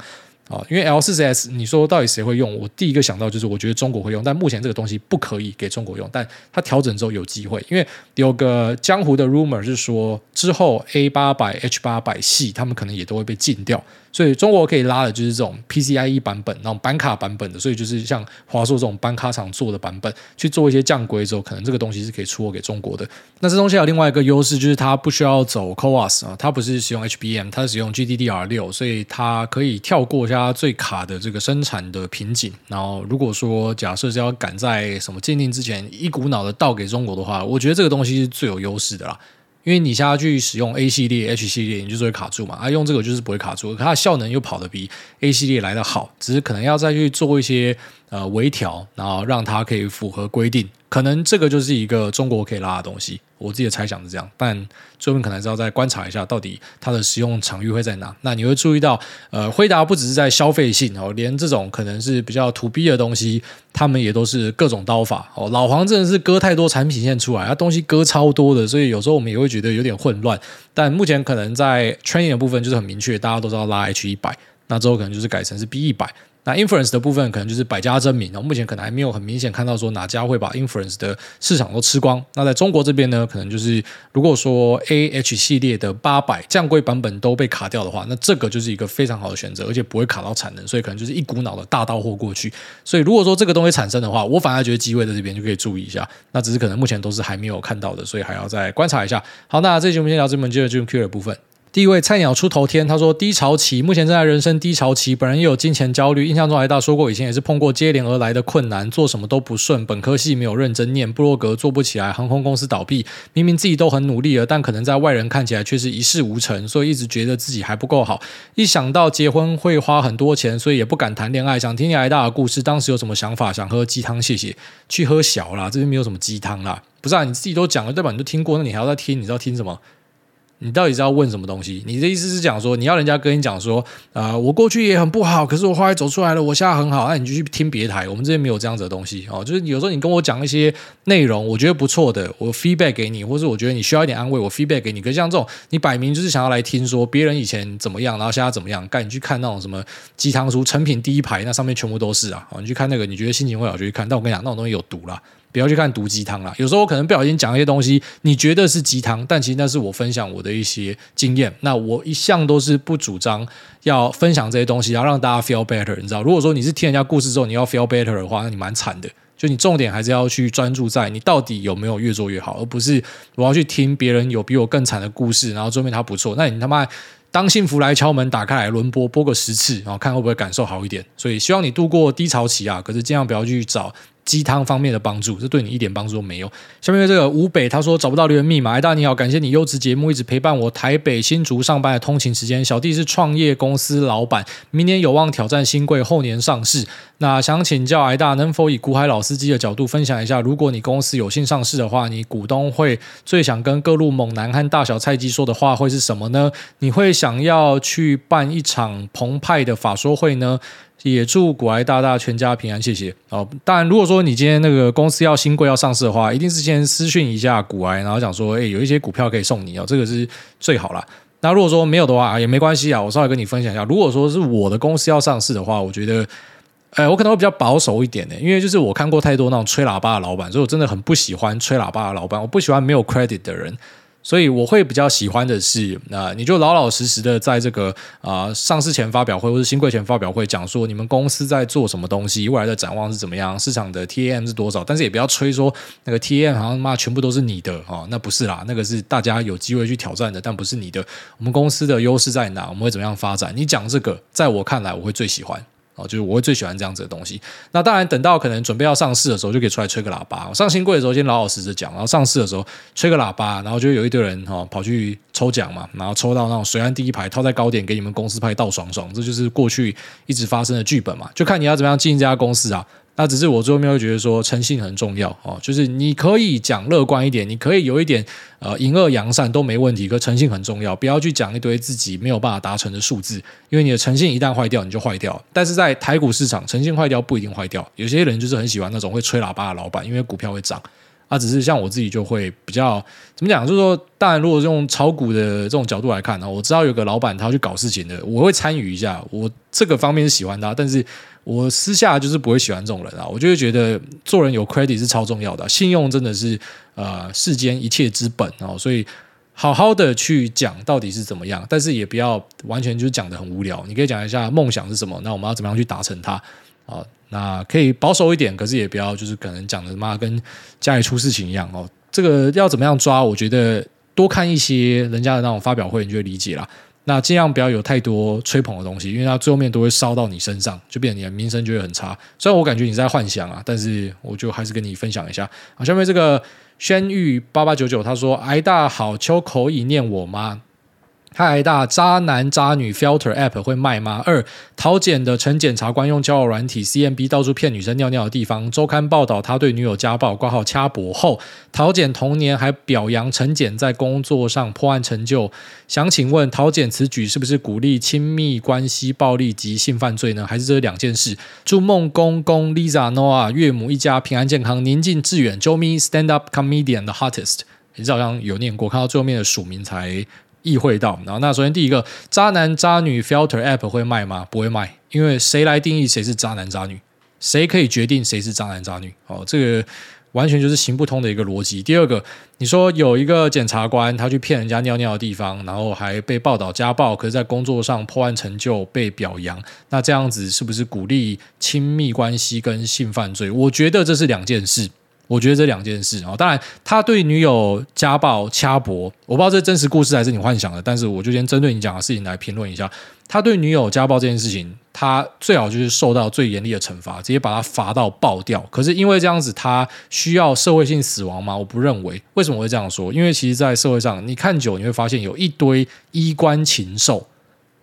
啊，因为 L 四四 S，你说到底谁会用？我第一个想到就是我觉得中国会用，但目前这个东西不可以给中国用，但它调整之后有机会，因为有个江湖的 rumor 是说之后 A 八百 H 八百系他们可能也都会被禁掉。所以中国可以拉的就是这种 PCIe 版本，那种板卡版本的，所以就是像华硕这种板卡厂做的版本去做一些降规之后，可能这个东西是可以出货给中国的。那这东西有另外一个优势，就是它不需要走 CoWoS 啊，它不是使用 HBM，它是使用 GDDR6，所以它可以跳过一下最卡的这个生产的瓶颈。然后如果说假设是要赶在什么鉴定之前一股脑的倒给中国的话，我觉得这个东西是最有优势的啦。因为你现在去使用 A 系列、H 系列，你就是会卡住嘛。啊，用这个就是不会卡住，它的效能又跑得比 A 系列来得好，只是可能要再去做一些。呃，微调，然后让它可以符合规定，可能这个就是一个中国可以拉的东西。我自己的猜想是这样，但最后可能还是要再观察一下，到底它的使用场域会在哪。那你会注意到，呃，辉达不只是在消费性哦，连这种可能是比较 to B 的东西，他们也都是各种刀法哦。老黄真的是割太多产品线出来，它东西割超多的，所以有时候我们也会觉得有点混乱。但目前可能在 training 的部分就是很明确，大家都知道拉 H 一百，那之后可能就是改成是 B 一百。那 inference 的部分可能就是百家争鸣，然后目前可能还没有很明显看到说哪家会把 inference 的市场都吃光。那在中国这边呢，可能就是如果说 A H 系列的八百降规版本都被卡掉的话，那这个就是一个非常好的选择，而且不会卡到产能，所以可能就是一股脑的大到货过去。所以如果说这个东西产生的话，我反而觉得机会在这边就可以注意一下。那只是可能目前都是还没有看到的，所以还要再观察一下。好，那这期我们先聊这边，接着进入 Q 的部分。第一位菜鸟出头天，他说低潮期，目前正在人生低潮期，本人也有金钱焦虑。印象中，艾大说过，以前也是碰过接连而来的困难，做什么都不顺，本科系没有认真念，布洛格做不起来，航空公司倒闭，明明自己都很努力了，但可能在外人看起来却是一事无成，所以一直觉得自己还不够好。一想到结婚会花很多钱，所以也不敢谈恋爱。想听听艾大的故事，当时有什么想法？想喝鸡汤，谢谢。去喝小啦，这边没有什么鸡汤啦。不是啊，你自己都讲了，对吧？你都听过，那你还要再听？你知道听什么？你到底是要问什么东西？你的意思是讲说，你要人家跟你讲说，啊、我过去也很不好，可是我后来走出来了，我现在很好，那你就去听别台。我们这边没有这样子的东西哦，就是有时候你跟我讲一些内容，我觉得不错的，我 feedback 给你，或是我觉得你需要一点安慰，我 feedback 给你。可是像这种，你摆明就是想要来听说别人以前怎么样，然后现在怎么样，干你去看那种什么鸡汤书，成品第一排那上面全部都是啊，你去看那个，你觉得心情会好就去看。但我跟你讲，那种东西有毒啦。不要去看毒鸡汤啦，有时候我可能不小心讲一些东西，你觉得是鸡汤，但其实那是我分享我的一些经验。那我一向都是不主张要分享这些东西，要让大家 feel better。你知道，如果说你是听人家故事之后你要 feel better 的话，那你蛮惨的。就你重点还是要去专注在你到底有没有越做越好，而不是我要去听别人有比我更惨的故事，然后证明他不错，那你他妈当幸福来敲门，打开来轮播播个十次，然后看会不会感受好一点。所以希望你度过低潮期啊，可是尽量不要去找。鸡汤方面的帮助，这对你一点帮助都没有。下面这个吴北他说找不到留言密码，癌大你好，感谢你优质节目一直陪伴我台北新竹上班的通勤时间。小弟是创业公司老板，明年有望挑战新贵，后年上市。那想请教艾大，能否以股海老司机的角度分享一下，如果你公司有幸上市的话，你股东会最想跟各路猛男和大小菜鸡说的话会是什么呢？你会想要去办一场澎湃的法说会呢？也祝古埃大大全家平安，谢谢。哦，当然，如果说你今天那个公司要新贵要上市的话，一定是先私讯一下古埃，然后讲说，哎，有一些股票可以送你哦，这个是最好啦。那如果说没有的话，也没关系啊，我稍微跟你分享一下。如果说是我的公司要上市的话，我觉得，哎，我可能会比较保守一点的，因为就是我看过太多那种吹喇叭的老板，所以我真的很不喜欢吹喇叭的老板，我不喜欢没有 credit 的人。所以我会比较喜欢的是，那、你就老老实实的在这个啊、上市前发表会或者新贵前发表会讲说你们公司在做什么东西，未来的展望是怎么样，市场的 TAM 是多少，但是也不要吹说那个 TAM 好像妈全部都是你的哦，那不是啦，那个是大家有机会去挑战的，但不是你的。我们公司的优势在哪？我们会怎么样发展？你讲这个，在我看来，我会最喜欢。哦，就是我会最喜欢这样子的东西。那当然，等到可能准备要上市的时候，就可以出来吹个喇叭。上新贵的时候，先老老实实讲，然后上市的时候吹个喇叭，然后就有一堆人哈跑去抽奖嘛，然后抽到那种谁按第一排，套在高点给你们公司拍倒爽爽，这就是过去一直发生的剧本嘛。就看你要怎么样经营这家公司啊。那只是我最后面会觉得说诚信很重要哦，就是你可以讲乐观一点，你可以有一点呃隐恶扬善都没问题，可诚信很重要，不要去讲一堆自己没有办法达成的数字，因为你的诚信一旦坏掉，你就坏掉。但是在台股市场，诚信坏掉不一定坏掉，有些人就是很喜欢那种会吹喇叭的老板，因为股票会涨啊，只是像我自己就会比较怎么讲，就是说，当然如果用炒股的这种角度来看呢，我知道有个老板他要去搞事情的，我会参与一下，我这个方面是喜欢他，但是我私下就是不会喜欢这种人啊，我就会觉得做人有 credit 是超重要的，信用真的是呃世间一切之本哦，所以。好好的去讲到底是怎么样，但是也不要完全就是讲得很无聊。你可以讲一下梦想是什么，那我们要怎么样去达成它啊？那可以保守一点，可是也不要就是可能讲的妈跟家里出事情一样哦。这个要怎么样抓？我觉得多看一些人家的那种发表会，你就会理解了。那尽量不要有太多吹捧的东西，因为它最后面都会烧到你身上，就变成你的名声就会很差。虽然我感觉你在幻想啊，但是我就还是跟你分享一下。好，下面这个。轩玉八八九九，他说：“挨大好秋口已念我吗？”嗨，挨大渣男渣女 filter app 会卖吗？二桃检的陈检察官用交友软体 CMB 到处骗女生尿尿的地方。周刊报道他对女友家暴，挂号掐脖后，桃检同年还表扬陈检在工作上破案成就。想请问桃检此举是不是鼓励亲密关系暴力及性犯罪呢？还是这两件事？祝梦公公 Lisa Noah 岳母一家平安健康，宁静致远。Joe Me Stand Up Comedian The Hottest，你好像有念过，看到最后面的署名才。意会到，然后那首先第一个，渣男渣女 filter app 会卖吗？不会卖，因为谁来定义谁是渣男渣女？谁可以决定谁是渣男渣女？哦，这个完全就是行不通的一个逻辑。第二个，你说有一个检察官他去骗人家尿尿的地方，然后还被报道家暴，可是在工作上破案成就被表扬，那这样子是不是鼓励亲密关系跟性犯罪？我觉得这是两件事。我觉得这两件事啊，当然他对女友家暴掐脖，我不知道这真实故事还是你幻想的，但是我就先针对你讲的事情来评论一下。他对女友家暴这件事情，他最好就是受到最严厉的惩罚，直接把他罚到爆掉。可是因为这样子，他需要社会性死亡吗？我不认为。为什么会这样说？因为其实，在社会上，你看久你会发现有一堆衣冠禽兽。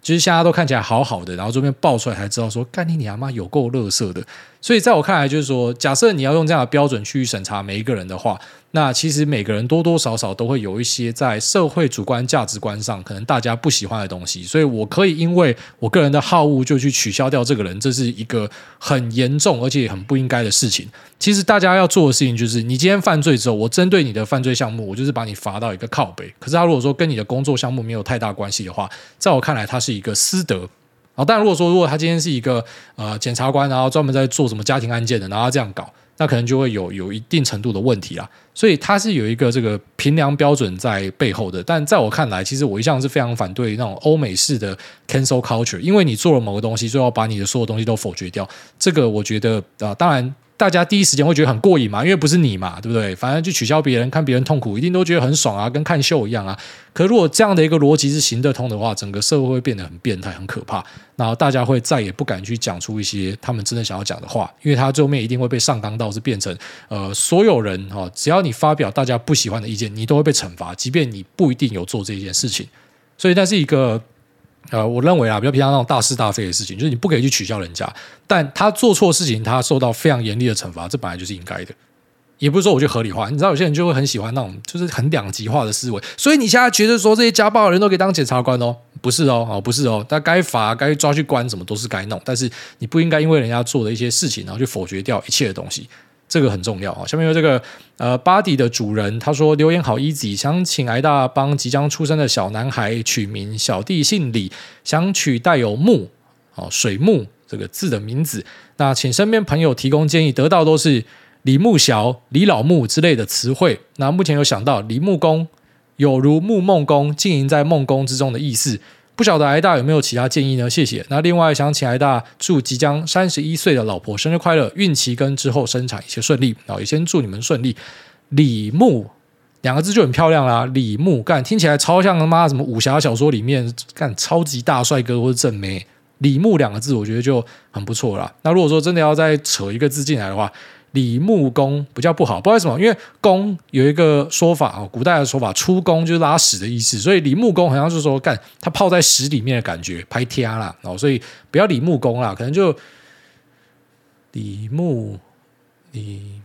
其实现在都看起来好好的，然后这边爆出来才知道说，干你娘妈有够乐色的。所以在我看来，就是说，假设你要用这样的标准去审查每一个人的话。那其实每个人多多少少都会有一些在社会主观价值观上可能大家不喜欢的东西，所以我可以因为我个人的好恶就去取消掉这个人，这是一个很严重而且很不应该的事情。其实大家要做的事情就是，你今天犯罪之后，我针对你的犯罪项目，我就是把你罚到一个靠北。可是他如果说跟你的工作项目没有太大关系的话，在我看来，他是一个私德。啊，但如果说如果他今天是一个呃检察官，然后专门在做什么家庭案件的，然后这样搞。那可能就会有有一定程度的问题啦，所以他是有一个这个评量标准在背后的。但在我看来，其实我一向是非常反对那种欧美式的 cancel culture，因为你做了某个东西，最后把你的所有东西都否决掉。这个我觉得啊、当然。大家第一时间会觉得很过瘾嘛，因为不是你嘛，对不对？反正就取消别人，看别人痛苦，一定都觉得很爽啊，跟看秀一样啊。可如果这样的一个逻辑是行得通的话，整个社会会变得很变态、很可怕，然后大家会再也不敢去讲出一些他们真的想要讲的话，因为他最后面一定会被上纲到是变成呃，所有人哈，只要你发表大家不喜欢的意见，你都会被惩罚，即便你不一定有做这件事情。所以，那是一个。呃，我认为啊，比较平常那种大是大非的事情，就是你不可以去取笑人家，但他做错事情，他受到非常严厉的惩罚，这本来就是应该的，也不是说我就合理化。你知道有些人就会很喜欢那种就是很两极化的思维，所以你现在觉得说这些家暴的人都可以当检察官哦？不是哦，哦不是哦，他该罚、该抓去关，什么都是该弄，但是你不应该因为人家做的一些事情，然后去否决掉一切的东西。这个很重要啊！下面有这个呃，Body 的主人他说留言好 easy，想请挨大帮即将出生的小男孩取名，小弟姓李，想取带有木哦水木这个字的名字。那请身边朋友提供建议，得到都是李木小、李老木之类的词汇。那目前有想到李木工，有如木梦工，经营在梦工之中的意思。不晓得挨大有没有其他建议呢？谢谢。那另外想请挨大祝即将三十一岁的老婆生日快乐，孕期跟之后生产一切顺利。好，也先祝你们顺利。李牧两个字就很漂亮啦，李牧干听起来超像他妈什么武侠小说里面干超级大帅哥或者正妹。李牧两个字我觉得就很不错啦。那如果说真的要再扯一个字进来的话。李木工比较不好，不知道为什么，因为工有一个说法啊，古代的说法，出工就是拉屎的意思，所以李木工好像是说干他泡在屎里面的感觉，拍天啦，哦，所以不要李木工啦，可能就李木李，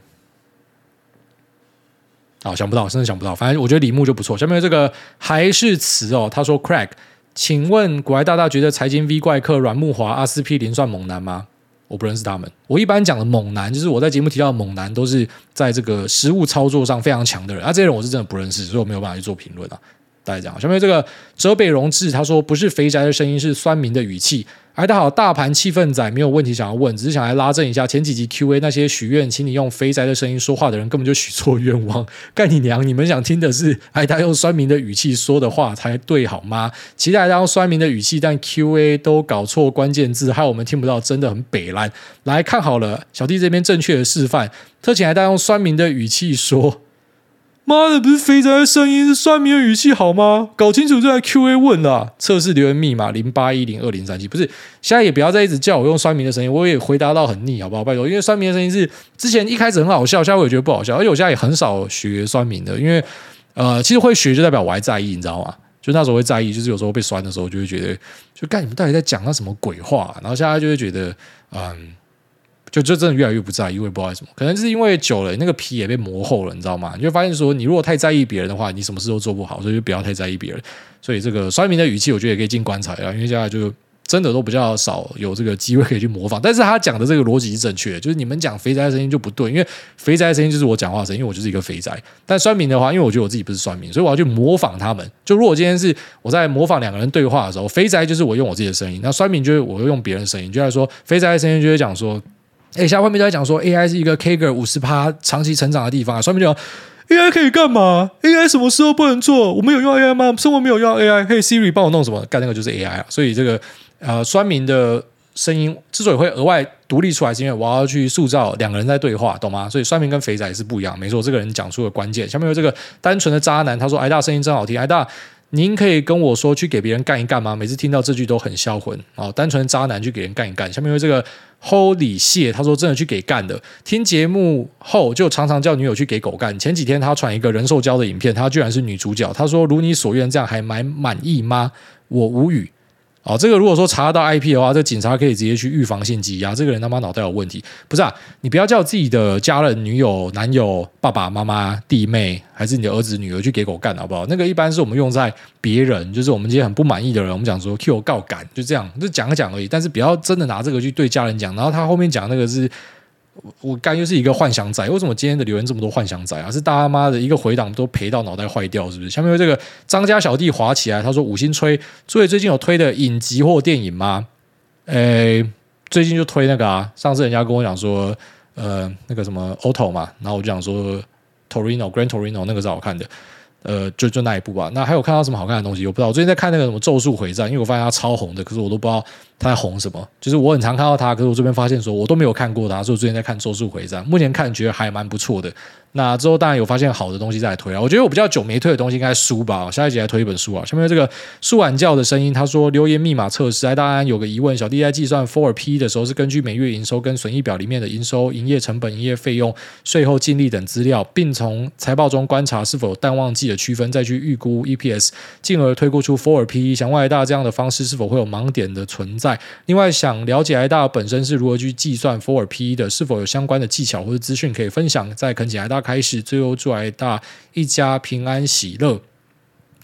啊，想不到，真的想不到，反正我觉得李木就不错。下面这个还是词哦，他说 crack，请问股癌大大觉得财经 V 怪客阮木华、阿司匹林算猛男吗？我不认识他们。我一般讲的猛男，就是我在节目提到的猛男，都是在这个实物操作上非常强的人。啊，这些人我是真的不认识，所以我没有办法去做评论啊。大家讲，下面这个泽北荣治他说，不是肥宅的声音，是酸民的语气。哎，大家好，大盘气氛仔没有问题想要问，只是想来拉正一下前几集 Q&A 那些许愿，请你用肥宅的声音说话的人，根本就许错愿望。干你娘！你们想听的是哎，他用酸民的语气说的话才对好吗？期待大家用酸民的语气，但 Q&A 都搞错关键字，害我们听不到，真的很北烂。来看好了，小弟这边正确的示范，特请大家用酸民的语气说。妈的，不是肥宅的声音，是酸民的语气好吗？搞清楚再来 Q A 问啦。测试留言密码零八一零二零三七，不是，现在也不要再一直叫我用酸民的声音，我也回答到很腻，好不好？拜托，因为酸民的声音是之前一开始很好笑，现在我也觉得不好笑，而且我现在也很少学酸民的，因为呃，其实会学就代表我还在意，你知道吗？就那时候会在意，就是有时候被酸的时候，就会觉得，就干你们到底在讲那什么鬼话？然后现在就会觉得，嗯。就就真的越来越不在意，我也不知道为什么，可能是因为久了，那个皮也被磨厚了，你知道吗？你就发现说，你如果太在意别人的话，你什么事都做不好，所以就不要太在意别人。所以这个酸民的语气，我觉得也可以进棺材了，因为现在就真的都比较少有这个机会可以去模仿。但是他讲的这个逻辑是正确的，就是你们讲肥宅的声音就不对，因为肥宅的声音就是我讲话声音，因为我就是一个肥宅。但酸民的话，因为我觉得我自己不是酸民，所以我要去模仿他们。就如果今天是我在模仿两个人对话的时候，肥宅就是我用我自己的声音，那酸民就是我用别人的声音，就来说肥宅的声音就会讲说。哎，现在外面都在讲说 AI 是一个 CAGR 五十趴长期成长的地方啊，上面就讲 AI 可以干嘛？AI 什么时候不能做？我们有用 AI 吗？生活没有用 AI？嘿，Siri 帮我弄什么？干那个就是 AI 啊。所以这个呃，酸民的声音之所以会额外独立出来，是因为我要去塑造两个人在对话，懂吗？所以酸民跟肥仔是不一样。没错，这个人讲出了关键。下面有这个单纯的渣男，他说：“哎大声音真好听，哎大。”您可以跟我说去给别人干一干吗？每次听到这句都很销魂哦。单纯渣男去给人干一干。下面有这个 Holy 谢，他说真的去给干的。听节目后就常常叫女友去给狗干。前几天他传一个人兽交的影片，他居然是女主角。他说如你所愿，这样还蛮满意吗？我无语。哦，这个如果说查得到 IP 的话，这警察可以直接去预防性羁押。这个人他妈脑袋有问题，不是啊？你不要叫自己的家人、女友、男友、爸爸妈妈、弟妹，还是你的儿子、女儿去给狗干，好不好？那个一般是我们用在别人，就是我们这些很不满意的人，我们讲说 Q 告干，就这样，就讲一讲而已。但是不要真的拿这个去对家人讲。然后他后面讲那个是。我干又是一个幻想仔，为什么今天的留言这么多幻想仔啊？是大妈的一个回档都赔到脑袋坏掉，是不是？下面有这个张家小弟滑起来，他说五星吹，所以最近有推的影集或电影吗？诶，最近就推那个啊，上次人家跟我讲说，呃，那个什么 Otto 嘛，然后我就讲说 Torino Grand Torino 那个是好看的。呃，就就那一部吧。那还有看到什么好看的东西？我不知道。我最近在看那个什么《咒术回战》，因为我发现它超红的，可是我都不知道它在红什么。就是我很常看到它，可是我这边发现说我都没有看过它，所以我最近在看《咒术回战》。目前看觉得还蛮不错的。那之后当然有发现好的东西再来推啊。我觉得我比较久没推的东西应该书吧。下一集来推一本书啊。下面这个舒婉教的声音，他说留言密码测试。哎，当然有个疑问，小弟在计算 For PE 的时候是根据每月营收跟损益表里面的营收、营业成本、营业费用、税后净利等资料，并从财报中观察是否有淡旺季的区分，再去预估 EPS，进而推估出 Four P。想问 i 大这样的方式是否会有盲点的存在？另外想了解艾大本身是如何去计算 For PE 的，是否有相关的技巧或者资讯可以分享？再恳请艾大开始，最后祝 i 大一家平安喜乐。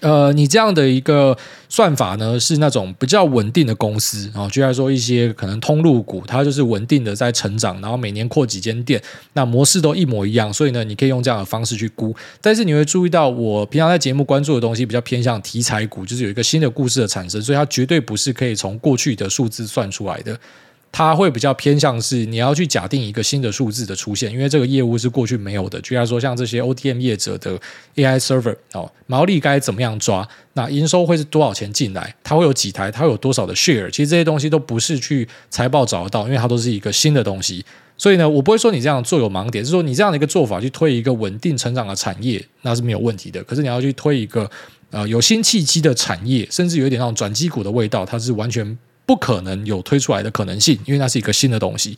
呃，你这样的一个算法呢，是那种比较稳定的公司啊，就像说一些可能通路股，它就是稳定的在成长，然后每年扩几间店，那模式都一模一样，所以呢，你可以用这样的方式去估。但是你会注意到，我平常在节目关注的东西比较偏向题材股，就是有一个新的故事的产生，所以它绝对不是可以从过去的数字算出来的。它会比较偏向是你要去假定一个新的数字的出现，因为这个业务是过去没有的。就像说像这些 OTM 业者的 AI server 哦，毛利该怎么样抓？那营收会是多少钱进来？它会有几台？它会有多少的 share？其实这些东西都不是去财报找得到，因为它都是一个新的东西。所以呢，我不会说你这样做有盲点，是说你这样的一个做法去推一个稳定成长的产业，那是没有问题的。可是你要去推一个呃有新契机的产业，甚至有一点那种转机股的味道，它是完全。不可能有推出来的可能性，因为那是一个新的东西。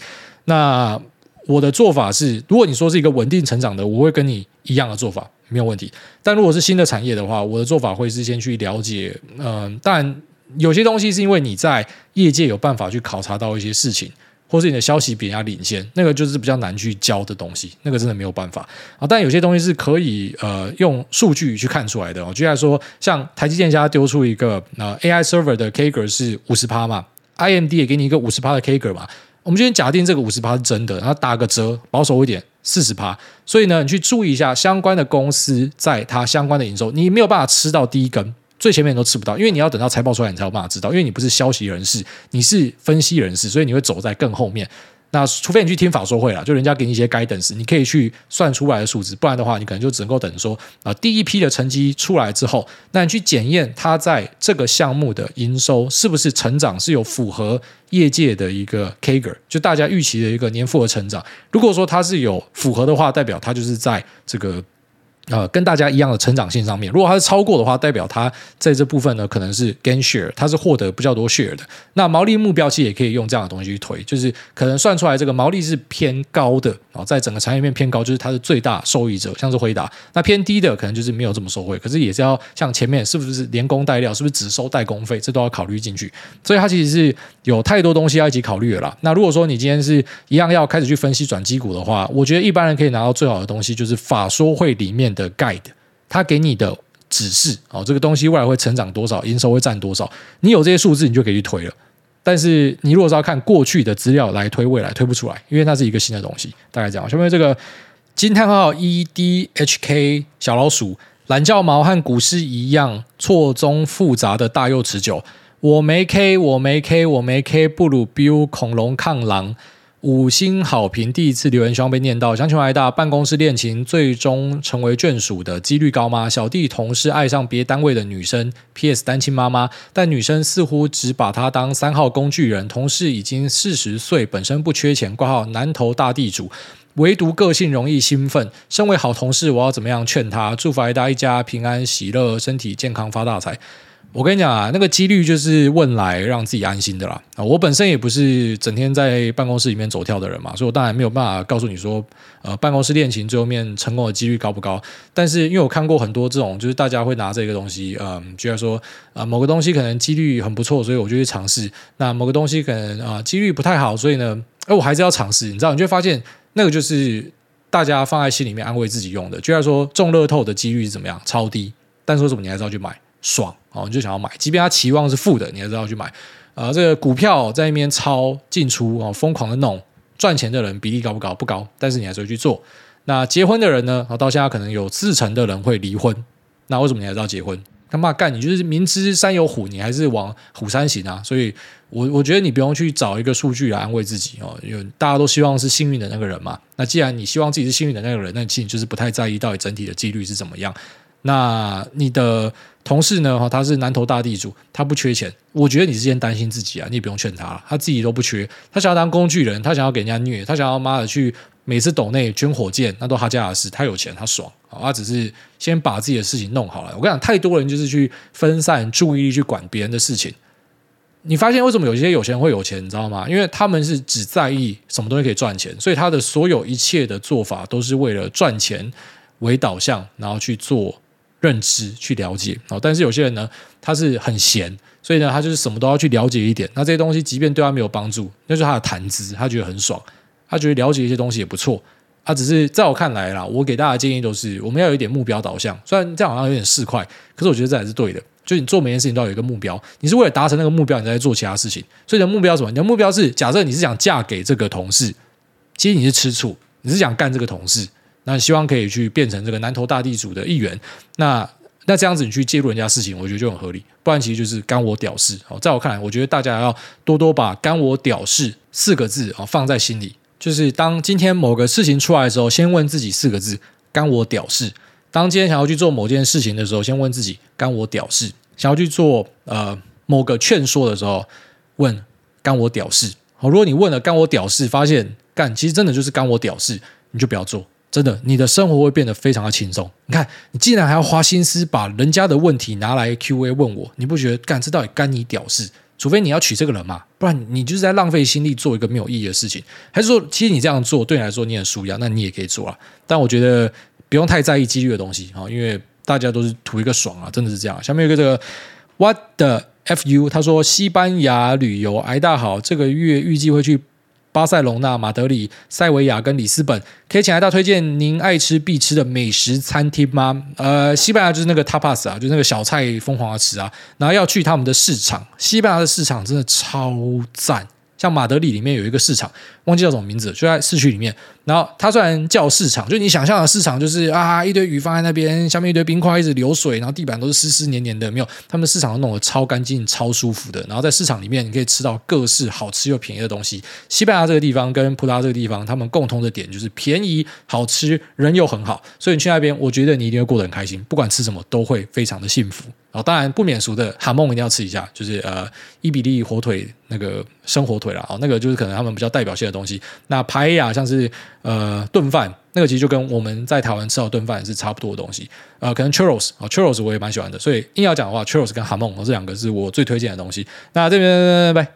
那我的做法是，如果你说是一个稳定成长的，我会跟你一样的做法，没有问题。但如果是新的产业的话，我的做法会是先去了解。嗯、但有些东西是因为你在业界有办法去考察到一些事情。或是你的消息比人家领先，那个就是比较难去教的东西，那个真的没有办法啊。但有些东西是可以呃用数据去看出来的。举例来说，像台积电家丢出一个呃 AI server 的 CAGR 是五十趴嘛，IMD 也给你一个五十趴的 CAGR 嘛。我们今天假定这个五十趴是真的，然后打个折，保守一点，四十趴。所以呢，你去注意一下相关的公司在它相关的营收，你没有办法吃到第一根，最前面都吃不到，因为你要等到财报出来，你才有办法知道，因为你不是消息人士，你是分析人士，所以你会走在更后面。那除非你去听法说会了，就人家给你一些 guidance，你可以去算出来的数字，不然的话，你可能就只能够等说啊，第一批的成绩出来之后，那你去检验它在这个项目的营收是不是成长是有符合业界的一个 Kager，就大家预期的一个年复合成长。如果说它是有符合的话，代表它就是在这个。呃，跟大家一样的成长性上面，如果它是超过的话，代表它在这部分呢可能是 gain share，它是获得比较多 share 的。那毛利目标其实也可以用这样的东西去推，就是可能算出来这个毛利是偏高的啊，在整个产业链偏高，就是它是最大受益者，像是辉达。那偏低的可能就是没有这么受惠，可是也是要像前面是不是连工带料，是不是只收代工费，这都要考虑进去。所以它其实是有太多东西要一起考虑的啦。那如果说你今天是一样要开始去分析转机股的话，我觉得一般人可以拿到最好的东西，就是法说会里面的 guide，他给你的指示哦，这个东西未来会成长多少，营收会占多少，你有这些数字，你就可以去推了。但是你如果是要看过去的资料来推未来，推不出来，因为它是一个新的东西。大概这样，下面这个惊叹号 E D H K 小老鼠懒觉毛和股市一样错综复杂的大又持久。我没 K，我没 K，我没 K，不如 Bill 恐龙抗狼。五星好评，第一次留言希望被念到。想请问大办公室恋情最终成为眷属的几率高吗？小弟同事爱上别单位的女生，PS 单亲妈妈，但女生似乎只把他当三号工具人。同事已经四十岁，本身不缺钱，挂号南投大地主，唯独个性容易兴奋。身为好同事，我要怎么样劝他？祝福大家一家平安喜乐，身体健康，发大财。我跟你讲啊，那个几率就是问来让自己安心的啦。啊，我本身也不是整天在办公室里面走跳的人嘛，所以我当然没有办法告诉你说，呃，办公室恋情最后面成功的几率高不高。但是因为我看过很多这种，就是大家会拿这个东西，嗯，觉得说啊、某个东西可能几率很不错，所以我就去尝试。那某个东西可能啊、几率不太好，所以呢，哎，我还是要尝试。你知道，你就会发现那个就是大家放在心里面安慰自己用的。就像说中乐透的几率是怎么样，超低，但说什么你还是要去买。爽哦，你就想要买，即便它期望是负的，你还是要去买。呃，这个股票在那边抄进出哦，疯狂的弄，赚钱的人比例高不高？不高，但是你还是会去做。那结婚的人呢？到现在可能有四成的人会离婚。那为什么你还是要结婚？他妈干，你就是明知山有虎，你还是往虎山行啊！所以我我觉得你不用去找一个数据来安慰自己哦，因为大家都希望是幸运的那个人嘛。那既然你希望自己是幸运的那个人，那其实就是不太在意到底整体的几率是怎么样。那你的同事呢？哈，他是南投大地主，他不缺钱。我觉得你是先担心自己啊，你也不用劝他，他自己都不缺。他想要当工具人，他想要给人家虐，他想要妈的去每次抖内捐火箭，那都他家的事。他有钱，他爽。他只是先把自己的事情弄好了。我跟你讲，太多人就是去分散注意力去管别人的事情。你发现为什么有些有钱人会有钱？你知道吗？因为他们是只在意什么东西可以赚钱，所以他的所有一切的做法都是为了赚钱为导向，然后去做。认知去了解，但是有些人呢，他是很闲，所以呢，他就是什么都要去了解一点。那这些东西，即便对他没有帮助，那就是他的谈资，他觉得很爽，他觉得了解一些东西也不错。他只是在我看来啦，我给大家的建议都是，我们要有一点目标导向。虽然这样好像有点市侩，可是我觉得这还是对的。就你做每件事情都要有一个目标，你是为了达成那个目标，你在做其他事情。所以你的目标是什么？你的目标是，假设你是想嫁给这个同事，其实你是吃醋，你是想干这个同事。那希望可以去变成这个南投大地主的一员，那那这样子你去介入人家事情，我觉得就很合理。不然其实就是干我屌事。哦，在我看来，我觉得大家要多多把“干我屌事”四个字啊放在心里。就是当今天某个事情出来的时候，先问自己四个字：“干我屌事。”当今天想要去做某件事情的时候，先问自己：“干我屌事。”想要去做呃某个劝说的时候，问：“干我屌事。”好，如果你问了“干我屌事”，发现干其实真的就是干我屌事，你就不要做。真的，你的生活会变得非常的轻松。你看，你竟然还要花心思把人家的问题拿来 Q A 问我，你不觉得干这到底干你屌事？除非你要娶这个人嘛，不然你就是在浪费心力做一个没有意义的事情。还是说，其实你这样做对你来说你很舒压，那你也可以做啊。但我觉得不用太在意几率的东西啊，因为大家都是图一个爽啊，真的是这样。下面有一个这个 What the fu，他说西班牙旅游挨大好，这个月预计会去。巴塞隆纳、马德里、塞维亚跟里斯本，可以请来大推荐您爱吃必吃的美食餐厅吗？呃，西班牙就是那个 tapas 啊，就是那个小菜疯狂的吃啊。然后要去他们的市场，西班牙的市场真的超赞。像马德里里面有一个市场，忘记叫什么名字，就在市区里面。然后它虽然叫市场，就你想象的市场，就是啊一堆鱼放在那边，下面一堆冰块一直流水，然后地板都是湿湿黏黏的，没有，他们市场都弄得超干净、超舒服的。然后在市场里面，你可以吃到各式好吃又便宜的东西。西班牙这个地方跟葡萄牙这个地方，他们共同的点就是便宜、好吃，人又很好，所以你去那边，我觉得你一定会过得很开心，不管吃什么都会非常的幸福。然后当然不免俗的哈梦一定要吃一下，就是呃伊比利火腿那个生火腿啦，哦，那个就是可能他们比较代表性的东西。那排亚像是呃炖饭，那个其实就跟我们在台湾吃到炖饭是差不多的东西。呃，可能 churros 啊 churros 我也蛮喜欢的，所以硬要讲的话，churros 跟哈梦这两个是我最推荐的东西。那这边拜拜。